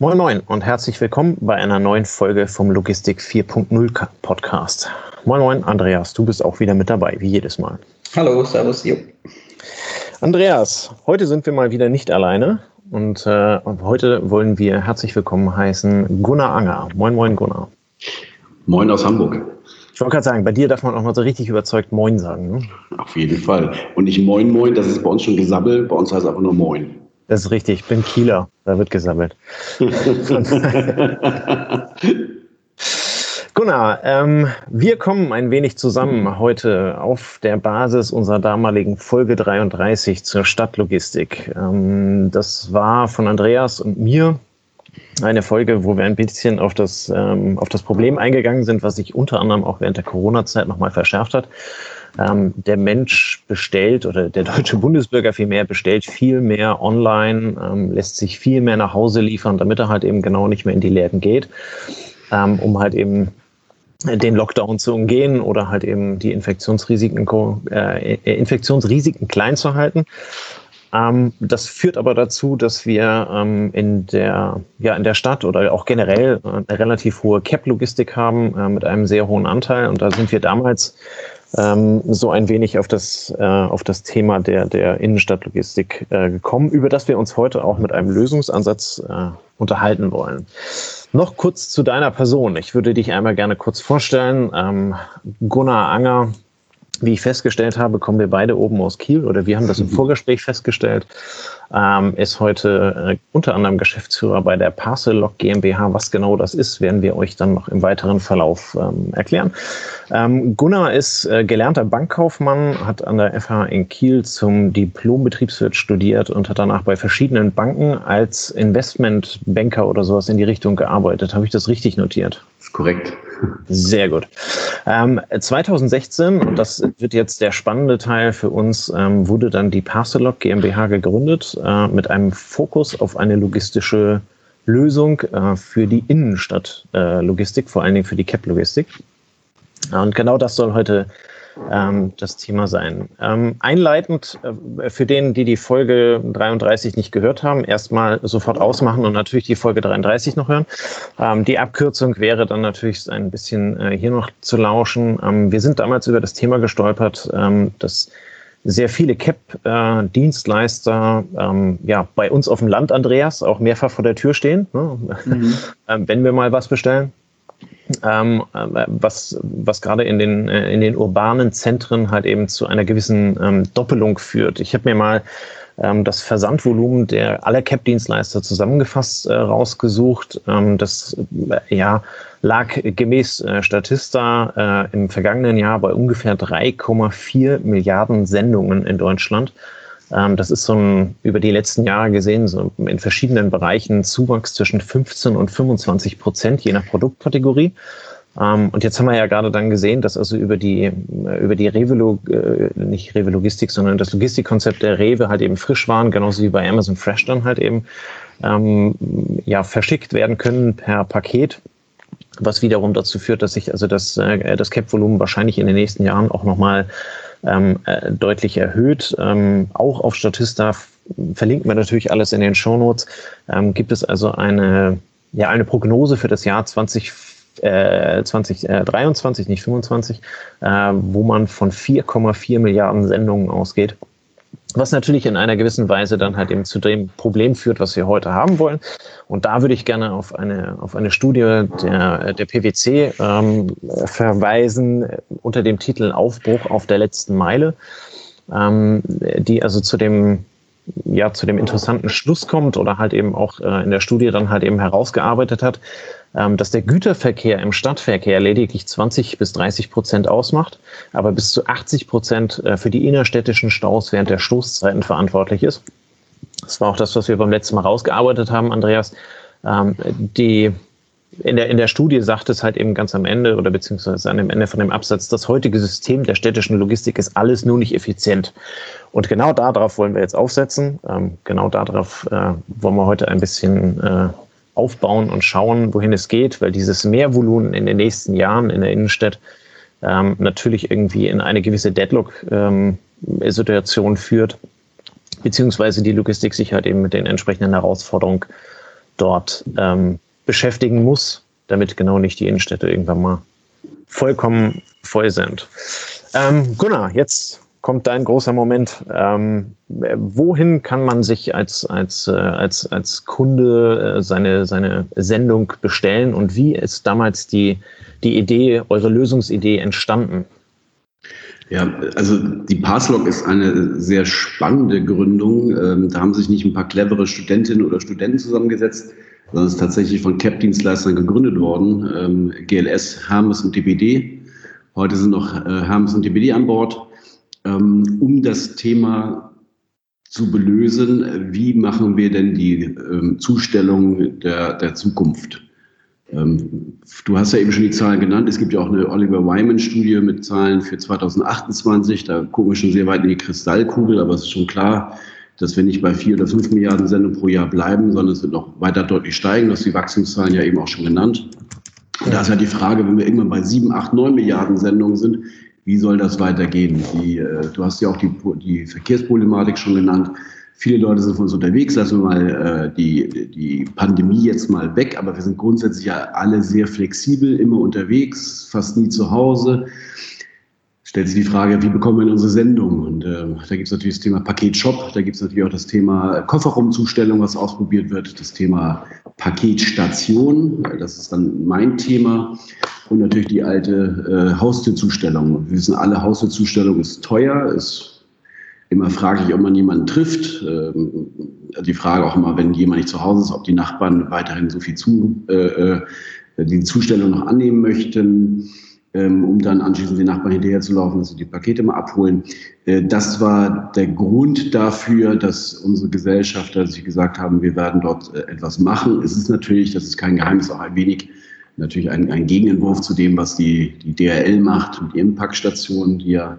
Moin Moin und herzlich willkommen bei einer neuen Folge vom Logistik 4.0 Podcast. Moin Moin, Andreas, du bist auch wieder mit dabei, wie jedes Mal. Hallo, Servus, jo. Andreas, heute sind wir mal wieder nicht alleine und äh, heute wollen wir herzlich willkommen heißen Gunnar Anger. Moin Moin, Gunnar. Moin aus Hamburg. Ich wollte gerade sagen, bei dir darf man auch mal so richtig überzeugt Moin sagen. Ne? Auf jeden Fall. Und nicht Moin Moin, das ist bei uns schon gesabbelt, bei uns heißt es einfach nur Moin. Das ist richtig, ich bin Kieler, da wird gesammelt. Gunnar, ähm, wir kommen ein wenig zusammen heute auf der Basis unserer damaligen Folge 33 zur Stadtlogistik. Ähm, das war von Andreas und mir eine Folge, wo wir ein bisschen auf das, ähm, auf das Problem eingegangen sind, was sich unter anderem auch während der Corona-Zeit nochmal verschärft hat ähm, der Mensch bestellt oder der deutsche Bundesbürger vielmehr bestellt viel mehr online, ähm, lässt sich viel mehr nach Hause liefern, damit er halt eben genau nicht mehr in die Läden geht, ähm, um halt eben den Lockdown zu umgehen oder halt eben die Infektionsrisiken, äh, Infektionsrisiken klein zu halten. Ähm, das führt aber dazu, dass wir ähm, in, der, ja, in der Stadt oder auch generell eine relativ hohe Cap-Logistik haben äh, mit einem sehr hohen Anteil. Und da sind wir damals ähm, so ein wenig auf das, äh, auf das Thema der, der Innenstadtlogistik äh, gekommen, über das wir uns heute auch mit einem Lösungsansatz äh, unterhalten wollen. Noch kurz zu deiner Person. Ich würde dich einmal gerne kurz vorstellen. Ähm, Gunnar Anger wie ich festgestellt habe, kommen wir beide oben aus Kiel oder wir haben das im. Vorgespräch festgestellt, ähm, ist heute äh, unter anderem Geschäftsführer bei der Parcel-Log GmbH. Was genau das ist, werden wir euch dann noch im weiteren Verlauf ähm, erklären. Ähm, Gunnar ist äh, gelernter Bankkaufmann, hat an der FH in Kiel zum Diplom-Betriebswirt studiert und hat danach bei verschiedenen Banken als Investmentbanker oder sowas in die Richtung gearbeitet. Habe ich das richtig notiert? Das ist korrekt. Sehr gut. Ähm, 2016, und das wird jetzt der spannende Teil für uns, ähm, wurde dann die Parcelog GmbH gegründet äh, mit einem Fokus auf eine logistische Lösung äh, für die Innenstadtlogistik, äh, vor allen Dingen für die CAP-Logistik. Und genau das soll heute ähm, das Thema sein. Ähm, einleitend äh, für den, die die Folge 33 nicht gehört haben, erstmal sofort ausmachen und natürlich die Folge 33 noch hören. Ähm, die Abkürzung wäre dann natürlich ein bisschen äh, hier noch zu lauschen. Ähm, wir sind damals über das Thema gestolpert, ähm, dass sehr viele CAP-Dienstleister äh, ähm, ja, bei uns auf dem Land, Andreas, auch mehrfach vor der Tür stehen, ne? mhm. wenn wir mal was bestellen ähm, äh, was, was gerade in den, äh, in den urbanen Zentren halt eben zu einer gewissen ähm, Doppelung führt. Ich habe mir mal ähm, das Versandvolumen der aller CAP-Dienstleister zusammengefasst äh, rausgesucht. Ähm, das äh, ja, lag gemäß äh, Statista äh, im vergangenen Jahr bei ungefähr 3,4 Milliarden Sendungen in Deutschland. Ähm, das ist so ein, über die letzten Jahre gesehen, so in verschiedenen Bereichen Zuwachs zwischen 15 und 25 Prozent, je nach Produktkategorie. Ähm, und jetzt haben wir ja gerade dann gesehen, dass also über die, äh, über die Rewe, äh, nicht Rewe Logistik, sondern das Logistikkonzept der Rewe halt eben frisch waren, genauso wie bei Amazon Fresh dann halt eben, ähm, ja, verschickt werden können per Paket was wiederum dazu führt, dass sich also das, äh, das Cap-Volumen wahrscheinlich in den nächsten Jahren auch nochmal ähm, äh, deutlich erhöht. Ähm, auch auf Statista verlinken wir natürlich alles in den Shownotes. Ähm, gibt es also eine, ja, eine Prognose für das Jahr 20, äh, 2023, nicht 25, äh, wo man von 4,4 Milliarden Sendungen ausgeht. Was natürlich in einer gewissen Weise dann halt eben zu dem Problem führt, was wir heute haben wollen. Und da würde ich gerne auf eine, auf eine Studie der, der PwC ähm, verweisen unter dem Titel Aufbruch auf der letzten Meile, ähm, die also zu dem ja zu dem interessanten Schluss kommt oder halt eben auch äh, in der Studie dann halt eben herausgearbeitet hat, dass der Güterverkehr im Stadtverkehr lediglich 20 bis 30 Prozent ausmacht, aber bis zu 80 Prozent äh, für die innerstädtischen Staus während der Stoßzeiten verantwortlich ist. Das war auch das, was wir beim letzten Mal rausgearbeitet haben, Andreas. Ähm, die in der, in der Studie sagt es halt eben ganz am Ende oder beziehungsweise an dem Ende von dem Absatz, das heutige System der städtischen Logistik ist alles nur nicht effizient. Und genau darauf wollen wir jetzt aufsetzen. Ähm, genau darauf äh, wollen wir heute ein bisschen äh, aufbauen und schauen, wohin es geht, weil dieses Mehrvolumen in den nächsten Jahren in der Innenstadt ähm, natürlich irgendwie in eine gewisse Deadlock-Situation ähm, führt, beziehungsweise die Logistik sich halt eben mit den entsprechenden Herausforderungen dort ähm, beschäftigen muss, damit genau nicht die Innenstädte irgendwann mal vollkommen voll sind. Ähm, Gunnar, jetzt kommt dein großer Moment. Ähm, wohin kann man sich als, als, äh, als, als Kunde äh, seine, seine Sendung bestellen und wie ist damals die, die Idee, eure Lösungsidee entstanden? Ja, also die Passlog ist eine sehr spannende Gründung. Ähm, da haben sich nicht ein paar clevere Studentinnen oder Studenten zusammengesetzt, sondern es ist tatsächlich von CAP-Dienstleistern gegründet worden. Ähm, GLS, Hermes und DPD. Heute sind noch äh, Hermes und DPD an Bord, um das Thema zu belösen. Wie machen wir denn die Zustellung der, der Zukunft? Ähm, du hast ja eben schon die Zahlen genannt. Es gibt ja auch eine Oliver Wyman-Studie mit Zahlen für 2028. Da gucken wir schon sehr weit in die Kristallkugel, aber es ist schon klar, dass wir nicht bei vier oder fünf Milliarden Sendungen pro Jahr bleiben, sondern es wird noch weiter deutlich steigen. Das die Wachstumszahlen ja eben auch schon genannt. Und da ist ja die Frage, wenn wir irgendwann bei sieben, acht, neun Milliarden Sendungen sind, wie soll das weitergehen? Die, äh, du hast ja auch die, die Verkehrsproblematik schon genannt. Viele Leute sind von uns unterwegs, lassen wir mal äh, die, die Pandemie jetzt mal weg, aber wir sind grundsätzlich ja alle sehr flexibel, immer unterwegs, fast nie zu Hause. Stellt sich die Frage, wie bekommen wir in unsere Sendung? Und äh, da gibt es natürlich das Thema Paketshop, da gibt es natürlich auch das Thema Kofferraumzustellung, was ausprobiert wird, das Thema Paketstation, das ist dann mein Thema. Und natürlich die alte äh, Haustürzustellung. Wir wissen alle, Haustürzustellung ist teuer, ist immer fraglich, ob man jemanden trifft. Ähm, die Frage auch immer, wenn jemand nicht zu Hause ist, ob die Nachbarn weiterhin so viel zu, äh, äh, die Zustellung noch annehmen möchten, ähm, um dann anschließend den Nachbarn hinterher zu laufen, dass sie die Pakete mal abholen. Äh, das war der Grund dafür, dass unsere Gesellschafter sich gesagt haben, wir werden dort äh, etwas machen. Es ist natürlich, das ist kein Geheimnis, auch ein wenig natürlich ein, ein Gegenentwurf zu dem, was die, die DRL macht mit ihren Packstationen, die ja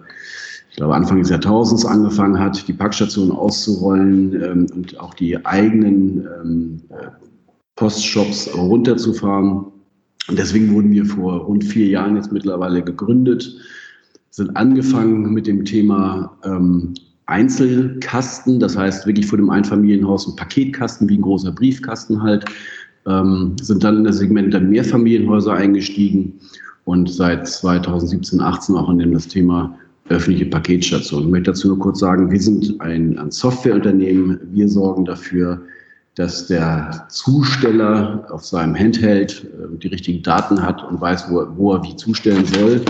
ich glaube, Anfang des Jahrtausends angefangen hat, die Packstationen auszurollen ähm, und auch die eigenen ähm, Postshops runterzufahren. Und deswegen wurden wir vor rund vier Jahren jetzt mittlerweile gegründet, sind angefangen mit dem Thema ähm, Einzelkasten, das heißt wirklich vor dem Einfamilienhaus ein Paketkasten wie ein großer Briefkasten halt, ähm, sind dann in das Segment der Mehrfamilienhäuser eingestiegen und seit 2017, 18 auch in dem das Thema öffentliche Paketstation. Ich möchte dazu nur kurz sagen, wir sind ein, ein Softwareunternehmen. Wir sorgen dafür, dass der Zusteller auf seinem Handheld äh, die richtigen Daten hat und weiß, wo, wo er wie zustellen soll.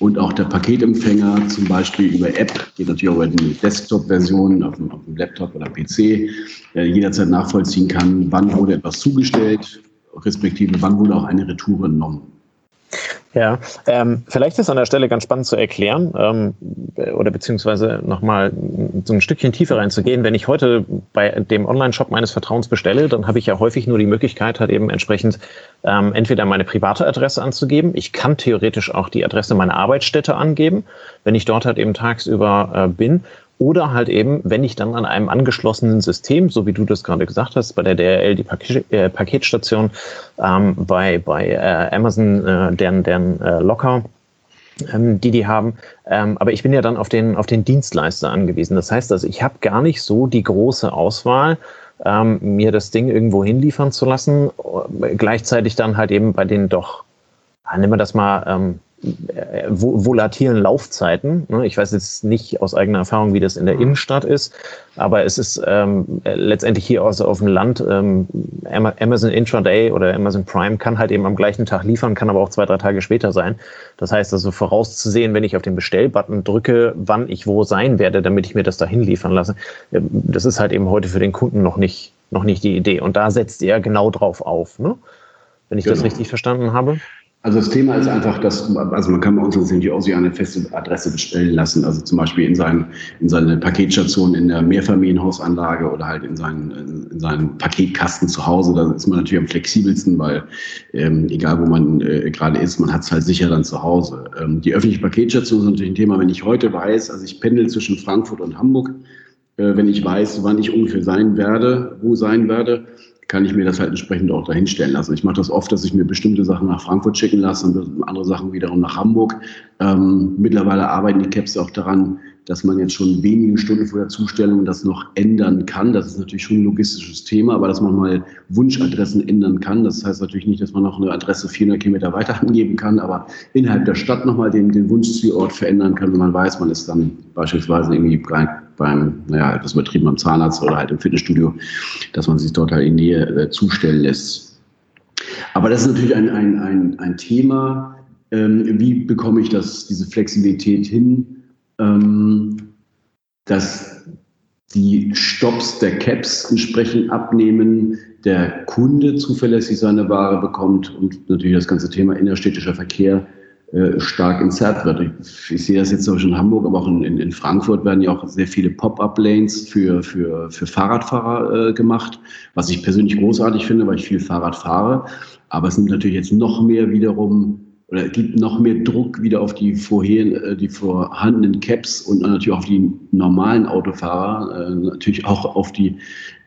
Und auch der Paketempfänger zum Beispiel über App, geht natürlich auch über die Desktop-Version auf, auf, dem Laptop oder PC, der jederzeit nachvollziehen kann, wann wurde etwas zugestellt, respektive wann wurde auch eine Retour genommen. Ja, ähm, vielleicht ist an der Stelle ganz spannend zu erklären ähm, oder beziehungsweise nochmal so ein Stückchen tiefer reinzugehen. Wenn ich heute bei dem Online-Shop meines Vertrauens bestelle, dann habe ich ja häufig nur die Möglichkeit, halt eben entsprechend ähm, entweder meine private Adresse anzugeben. Ich kann theoretisch auch die Adresse meiner Arbeitsstätte angeben, wenn ich dort halt eben tagsüber äh, bin. Oder halt eben, wenn ich dann an einem angeschlossenen System, so wie du das gerade gesagt hast, bei der DRL die Paket, äh, Paketstation, ähm, bei, bei äh, Amazon äh, deren, deren äh, Locker, ähm, die die haben. Ähm, aber ich bin ja dann auf den, auf den Dienstleister angewiesen. Das heißt also, ich habe gar nicht so die große Auswahl, ähm, mir das Ding irgendwo hinliefern zu lassen. Gleichzeitig dann halt eben bei den doch, nehmen wir das mal, ähm, äh, volatilen Laufzeiten. Ne? Ich weiß jetzt nicht aus eigener Erfahrung, wie das in der mhm. Innenstadt ist, aber es ist ähm, letztendlich hier also auf dem Land ähm, Amazon Intraday oder Amazon Prime kann halt eben am gleichen Tag liefern, kann aber auch zwei, drei Tage später sein. Das heißt also vorauszusehen, wenn ich auf den Bestellbutton drücke, wann ich wo sein werde, damit ich mir das dahin liefern lasse, ähm, das ist halt eben heute für den Kunden noch nicht, noch nicht die Idee. Und da setzt er genau drauf auf, ne? wenn ich genau. das richtig verstanden habe. Also das Thema ist einfach, dass, also man kann bei uns natürlich auch sich eine feste Adresse bestellen lassen, also zum Beispiel in, seinen, in seine Paketstation in der Mehrfamilienhausanlage oder halt in seinen, in seinen Paketkasten zu Hause. Da ist man natürlich am flexibelsten, weil ähm, egal wo man äh, gerade ist, man hat es halt sicher dann zu Hause. Ähm, die öffentliche Paketstation ist natürlich ein Thema, wenn ich heute weiß, also ich pendel zwischen Frankfurt und Hamburg, Äh, wenn ich weiß, wann ich ungefähr sein werde, wo sein werde, kann ich mir das halt entsprechend auch dahinstellen lassen. Ich mache das oft, dass ich mir bestimmte Sachen nach Frankfurt schicken lasse und andere Sachen wiederum nach Hamburg. Ähm, mittlerweile arbeiten die Caps auch daran, dass man jetzt schon wenige Stunden vor der Zustellung das noch ändern kann. Das ist natürlich schon ein logistisches Thema, aber dass man mal Wunschadressen ändern kann. Das heißt natürlich nicht, dass man noch eine Adresse 400 Kilometer weiter angeben kann, aber innerhalb der Stadt nochmal den, den Wunschzielort verändern kann, wenn man weiß, man ist dann beispielsweise irgendwie beim, naja, etwas übertrieben beim Zahnarzt oder halt im Fitnessstudio, dass man sich dort halt in Nähe äh, zustellen lässt. Aber das ist natürlich ein, ein, ein, ein Thema, ähm, wie bekomme ich das, diese Flexibilität hin, ähm, dass die Stops der Caps entsprechend abnehmen, der Kunde zuverlässig seine Ware bekommt und natürlich das ganze Thema innerstädtischer Verkehr stark entzerrt wird. Ich, ich, sehe das jetzt zum Beispiel in Hamburg, aber auch in, in, in Frankfurt werden ja auch sehr viele Pop-up-Lanes für, für, für Fahrradfahrer äh, gemacht, was ich persönlich großartig finde, weil ich viel Fahrrad fahre. Aber es nimmt natürlich jetzt noch mehr wiederum oder gibt noch mehr Druck wieder auf die vorher, äh, die vorhandenen Caps und natürlich auf die normalen Autofahrer, äh, natürlich auch auf die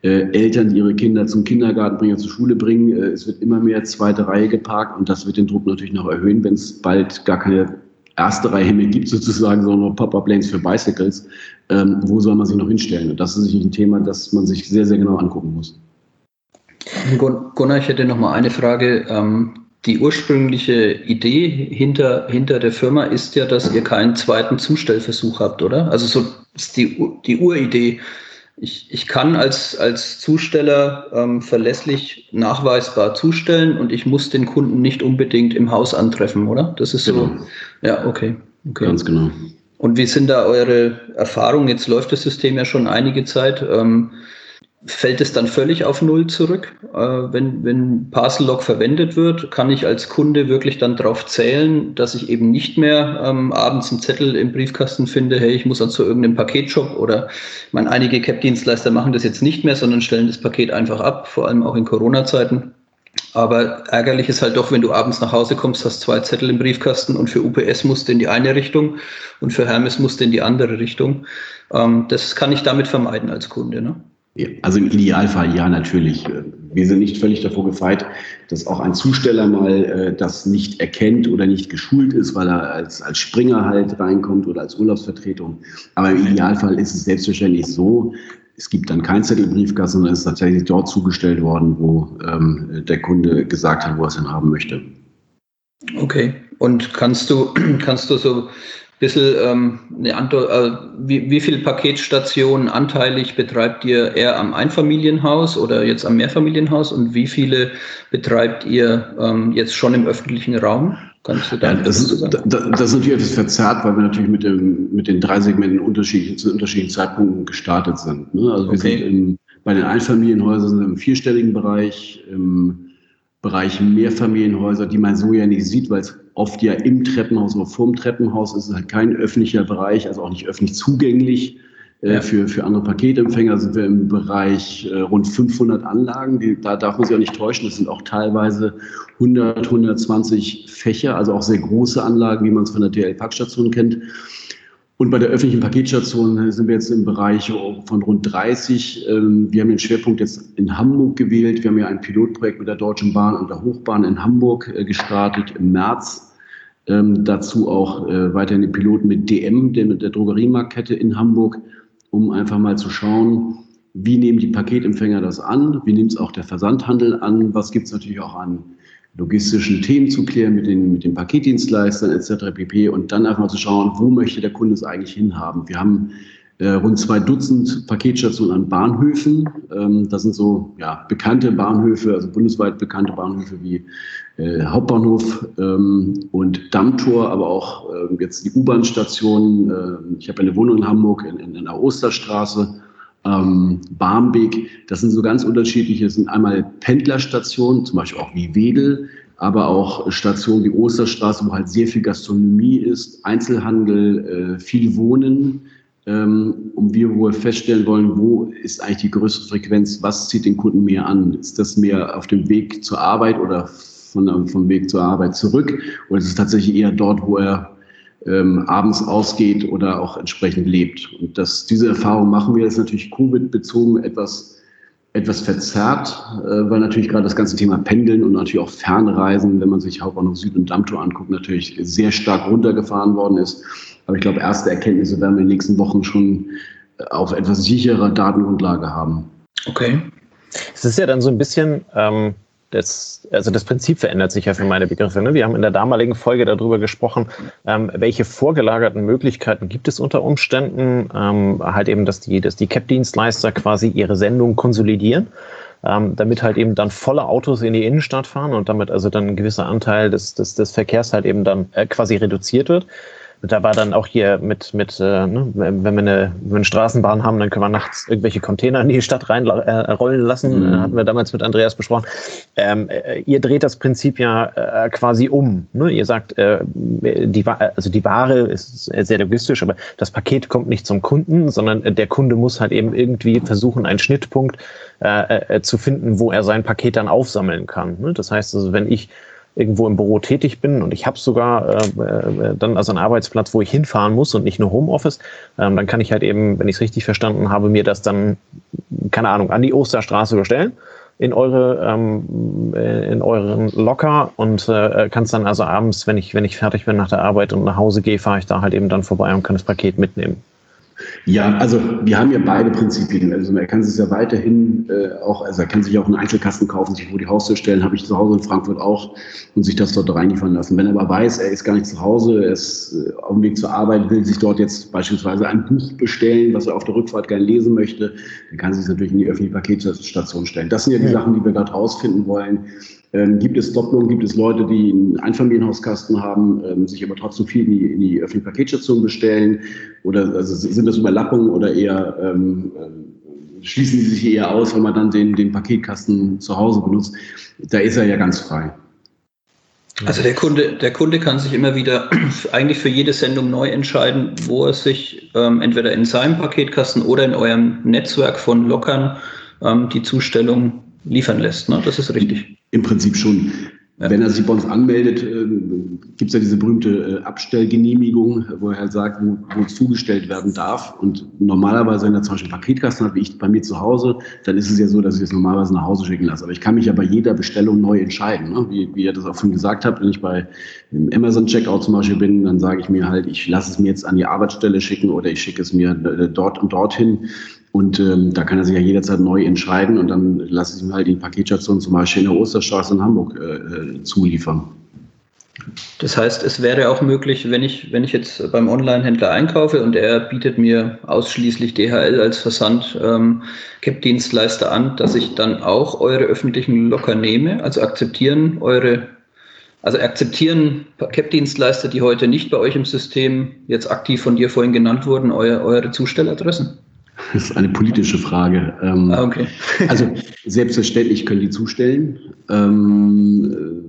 äh, Eltern, die ihre Kinder zum Kindergarten bringen, zur Schule bringen. Es wird immer mehr zweite Reihe geparkt und das wird den Druck natürlich noch erhöhen, wenn es bald gar keine erste Reihe mehr gibt, sozusagen, sondern nur Pop-Up-Lanes für Bicycles. Ähm, wo soll man sich noch hinstellen? Und das ist sicherlich ein Thema, das man sich sehr, sehr genau angucken muss. Gunnar, ich hätte noch mal eine Frage. Ähm, die ursprüngliche Idee hinter, hinter der Firma ist ja, dass ihr keinen zweiten Zustellversuch habt, oder? Also so ist die, die Uridee. Ich, ich kann als, als Zusteller ähm, verlässlich nachweisbar zustellen und ich muss den Kunden nicht unbedingt im Haus antreffen, oder? Das ist genau. so. Ja, okay. okay. Ganz genau. Und wie sind da eure Erfahrungen? Jetzt läuft das System ja schon einige Zeit. Ähm, fällt es dann völlig auf Null zurück. Äh, wenn, wenn Parcel Log verwendet wird, kann ich als Kunde wirklich dann darauf zählen, dass ich eben nicht mehr ähm, abends einen Zettel im Briefkasten finde, hey, ich muss dann zu irgendeinem Paketshop oder ich meine, einige Cap-Dienstleister machen das jetzt nicht mehr, sondern stellen das Paket einfach ab, vor allem auch in Corona-Zeiten. Aber ärgerlich ist halt doch, wenn du abends nach Hause kommst, hast zwei Zettel im Briefkasten und für UPS musst du in die eine Richtung und für Hermes musst du in die andere Richtung. Ähm, das kann ich damit vermeiden als Kunde. Ne? Also im Idealfall ja, natürlich. Wir sind nicht völlig davor gefeit, dass auch ein Zusteller mal äh, das nicht erkennt oder nicht geschult ist, weil er als, als Springer halt reinkommt oder als Urlaubsvertretung. Aber im Idealfall ist es selbstverständlich so, es gibt dann kein Zettelbriefkasten, sondern es ist tatsächlich dort zugestellt worden, wo ähm, der Kunde gesagt hat, wo er es denn haben möchte. Okay. Und kannst du, kannst du so bisschen ähm, eine Antwort, äh, wie, wie viele Paketstationen anteilig betreibt ihr eher am Einfamilienhaus oder jetzt am Mehrfamilienhaus und wie viele betreibt ihr ähm, jetzt schon im öffentlichen Raum? Kannst du da ja, das, ist, das, das ist natürlich etwas verzerrt, weil wir natürlich mit, dem, mit den drei Segmenten unterschiedlichen, zu unterschiedlichen Zeitpunkten gestartet sind. Ne? Also wir okay. sind im, bei den Einfamilienhäusern im vierstelligen Bereich, im Bereich Mehrfamilienhäuser, die man so ja nicht sieht, weil es oft ja im Treppenhaus oder vorm Treppenhaus ist, es halt kein öffentlicher Bereich, also auch nicht öffentlich zugänglich. Äh, für, für andere Paketempfänger sind wir im Bereich äh, rund 500 Anlagen. Die, da darf man sich auch nicht täuschen. Das sind auch teilweise 100, 120 Fächer, also auch sehr große Anlagen, wie man es von der DL-Packstation kennt. Und bei der öffentlichen Paketstation sind wir jetzt im Bereich von rund 30. Ähm, wir haben den Schwerpunkt jetzt in Hamburg gewählt. Wir haben ja ein Pilotprojekt mit der Deutschen Bahn und der Hochbahn in Hamburg äh, gestartet im März. Ähm, dazu auch äh, weiterhin den Piloten mit DM, der, der Drogeriemarktkette in Hamburg, um einfach mal zu schauen, wie nehmen die Paketempfänger das an, wie nimmt es auch der Versandhandel an, was gibt es natürlich auch an logistischen Themen zu klären mit den, mit den Paketdienstleistern etc. pp. Und dann einfach mal zu schauen, wo möchte der Kunde es eigentlich hinhaben. Wir haben äh, rund zwei Dutzend Paketstationen an Bahnhöfen. Ähm, das sind so ja, bekannte Bahnhöfe, also bundesweit bekannte Bahnhöfe wie äh, Hauptbahnhof ähm, und Dammtor, aber auch äh, jetzt die U-Bahn-Station. Äh, ich habe eine Wohnung in Hamburg in, in, in der Osterstraße ähm, Barmbek. Das sind so ganz unterschiedliche, das sind einmal Pendlerstationen, zum Beispiel auch wie Wedel, aber auch Stationen wie Osterstraße, wo halt sehr viel Gastronomie ist, Einzelhandel, äh, viel Wohnen. Ähm, und wir wohl feststellen wollen, wo ist eigentlich die größte Frequenz, was zieht den Kunden mehr an? Ist das mehr auf dem Weg zur Arbeit oder von, vom Weg zur Arbeit zurück? Oder ist es tatsächlich eher dort, wo er ähm, abends ausgeht oder auch entsprechend lebt. Und das, diese Erfahrung machen wir jetzt natürlich Covid-bezogen etwas, etwas verzerrt, äh, weil natürlich gerade das ganze Thema Pendeln und natürlich auch Fernreisen, wenn man sich Hauptbahnhof Süd und Dammtor anguckt, natürlich sehr stark runtergefahren worden ist. Aber ich glaube, erste Erkenntnisse werden wir in den nächsten Wochen schon auf etwas sicherer Datengrundlage haben. Okay. Es ist ja dann so ein bisschen, ähm, das, also das Prinzip verändert sich ja für meine Begriffe. Ne? Wir haben in der damaligen Folge darüber gesprochen, ähm, welche vorgelagerten Möglichkeiten gibt es unter Umständen, ähm, halt eben, dass die, dass die CAP-Dienstleister quasi ihre Sendung konsolidieren. Ähm, damit halt eben dann volle Autos in die Innenstadt fahren und damit also dann ein gewisser Anteil des, des, des Verkehrs halt eben dann äh, quasi reduziert wird da war dann auch hier mit, mit äh, ne, wenn, wir eine, wenn wir eine Straßenbahn haben, dann können wir nachts irgendwelche Container in die Stadt reinrollen äh, lassen. Mhm. Äh, hatten wir damals mit Andreas besprochen. Ähm, äh, ihr dreht das Prinzip ja äh, quasi um. Ne? Ihr sagt, äh, die, also die Ware ist sehr logistisch, aber das Paket kommt nicht zum Kunden, sondern der Kunde muss halt eben irgendwie versuchen, einen Schnittpunkt zu finden, wo er sein Paket dann aufsammeln kann. Ne? Das heißt also, wenn ich irgendwo im Büro tätig bin und ich habe sogar äh, äh, dann also einen Arbeitsplatz, wo ich hinfahren muss und nicht nur Homeoffice, ähm, dann kann ich halt eben, wenn ich es richtig verstanden habe, mir das dann, keine Ahnung, an die Osterstraße bestellen in eure ähm, äh, in euren Locker und äh, kann es dann also abends, wenn ich wenn ich fertig bin nach der Arbeit und nach Hause gehe, fahre ich da halt eben dann vorbei und kann das Paket mitnehmen. Ja, also wir haben ja beide Prinzipien. Also er kann sich ja weiterhin äh, auch, also er kann sich auch einen Einzelkasten kaufen, sich vor die Haustür stellen, habe ich zu Hause in Frankfurt auch und sich das dort reinliefern lassen. Wenn er aber weiß, er ist gar nicht zu Hause, er ist äh, auf dem Weg zur Arbeit, will sich dort jetzt beispielsweise ein Buch bestellen, was er auf der Rückfahrt gerne lesen möchte, dann kann er sich natürlich in die öffentliche Paketstation stellen. Das sind ja die ja. Sachen, die wir dort rausfinden wollen. Ähm, gibt es Doppelungen, gibt es Leute, die einen Einfamilienhauskasten haben, ähm, sich aber trotzdem viel in die, in die öffentliche Paketstation bestellen? Oder also sind das Überlappungen oder eher ähm, äh, schließen die sich eher aus, wenn man dann den, den Paketkasten zu Hause benutzt? Da ist er ja ganz frei. Also der Kunde, der Kunde kann sich immer wieder eigentlich für jede Sendung neu entscheiden, wo er sich ähm, entweder in seinem Paketkasten oder in eurem Netzwerk von Lockern ähm, die Zustellung liefern lässt. Ne? Das ist richtig. Im Prinzip schon. Ja. Wenn er sich bei uns anmeldet, äh, gibt es ja diese berühmte äh, Abstellgenehmigung, wo er halt sagt, wo, wo zugestellt werden darf. Und normalerweise, wenn er zum Beispiel einen Paketkasten hat, wie ich bei mir zu Hause, dann ist es ja so, dass ich es normalerweise nach Hause schicken lasse. Aber ich kann mich ja bei jeder Bestellung neu entscheiden. Ne? Wie, wie ihr das auch schon gesagt habt, wenn ich bei Amazon-Checkout zum Beispiel bin, dann sage ich mir halt, ich lasse es mir jetzt an die Arbeitsstelle schicken oder ich schicke es mir äh, dort und dorthin. Und ähm, da kann er sich ja jederzeit neu entscheiden und dann lasse ich ihm halt die Paketstation zum Beispiel in der Osterstraße in Hamburg äh, äh, zuliefern. Das heißt, es wäre auch möglich, wenn ich, wenn ich jetzt beim Online-Händler einkaufe und er bietet mir ausschließlich DHL als Versand ähm, an, dass ich dann auch eure öffentlichen Locker nehme, also akzeptieren eure, also akzeptieren CAP-Dienstleister, die heute nicht bei euch im System jetzt aktiv von dir vorhin genannt wurden, eure, eure Zustelladressen? Das ist eine politische Frage. Ähm, ah, okay. also selbstverständlich können die zustellen. Ähm,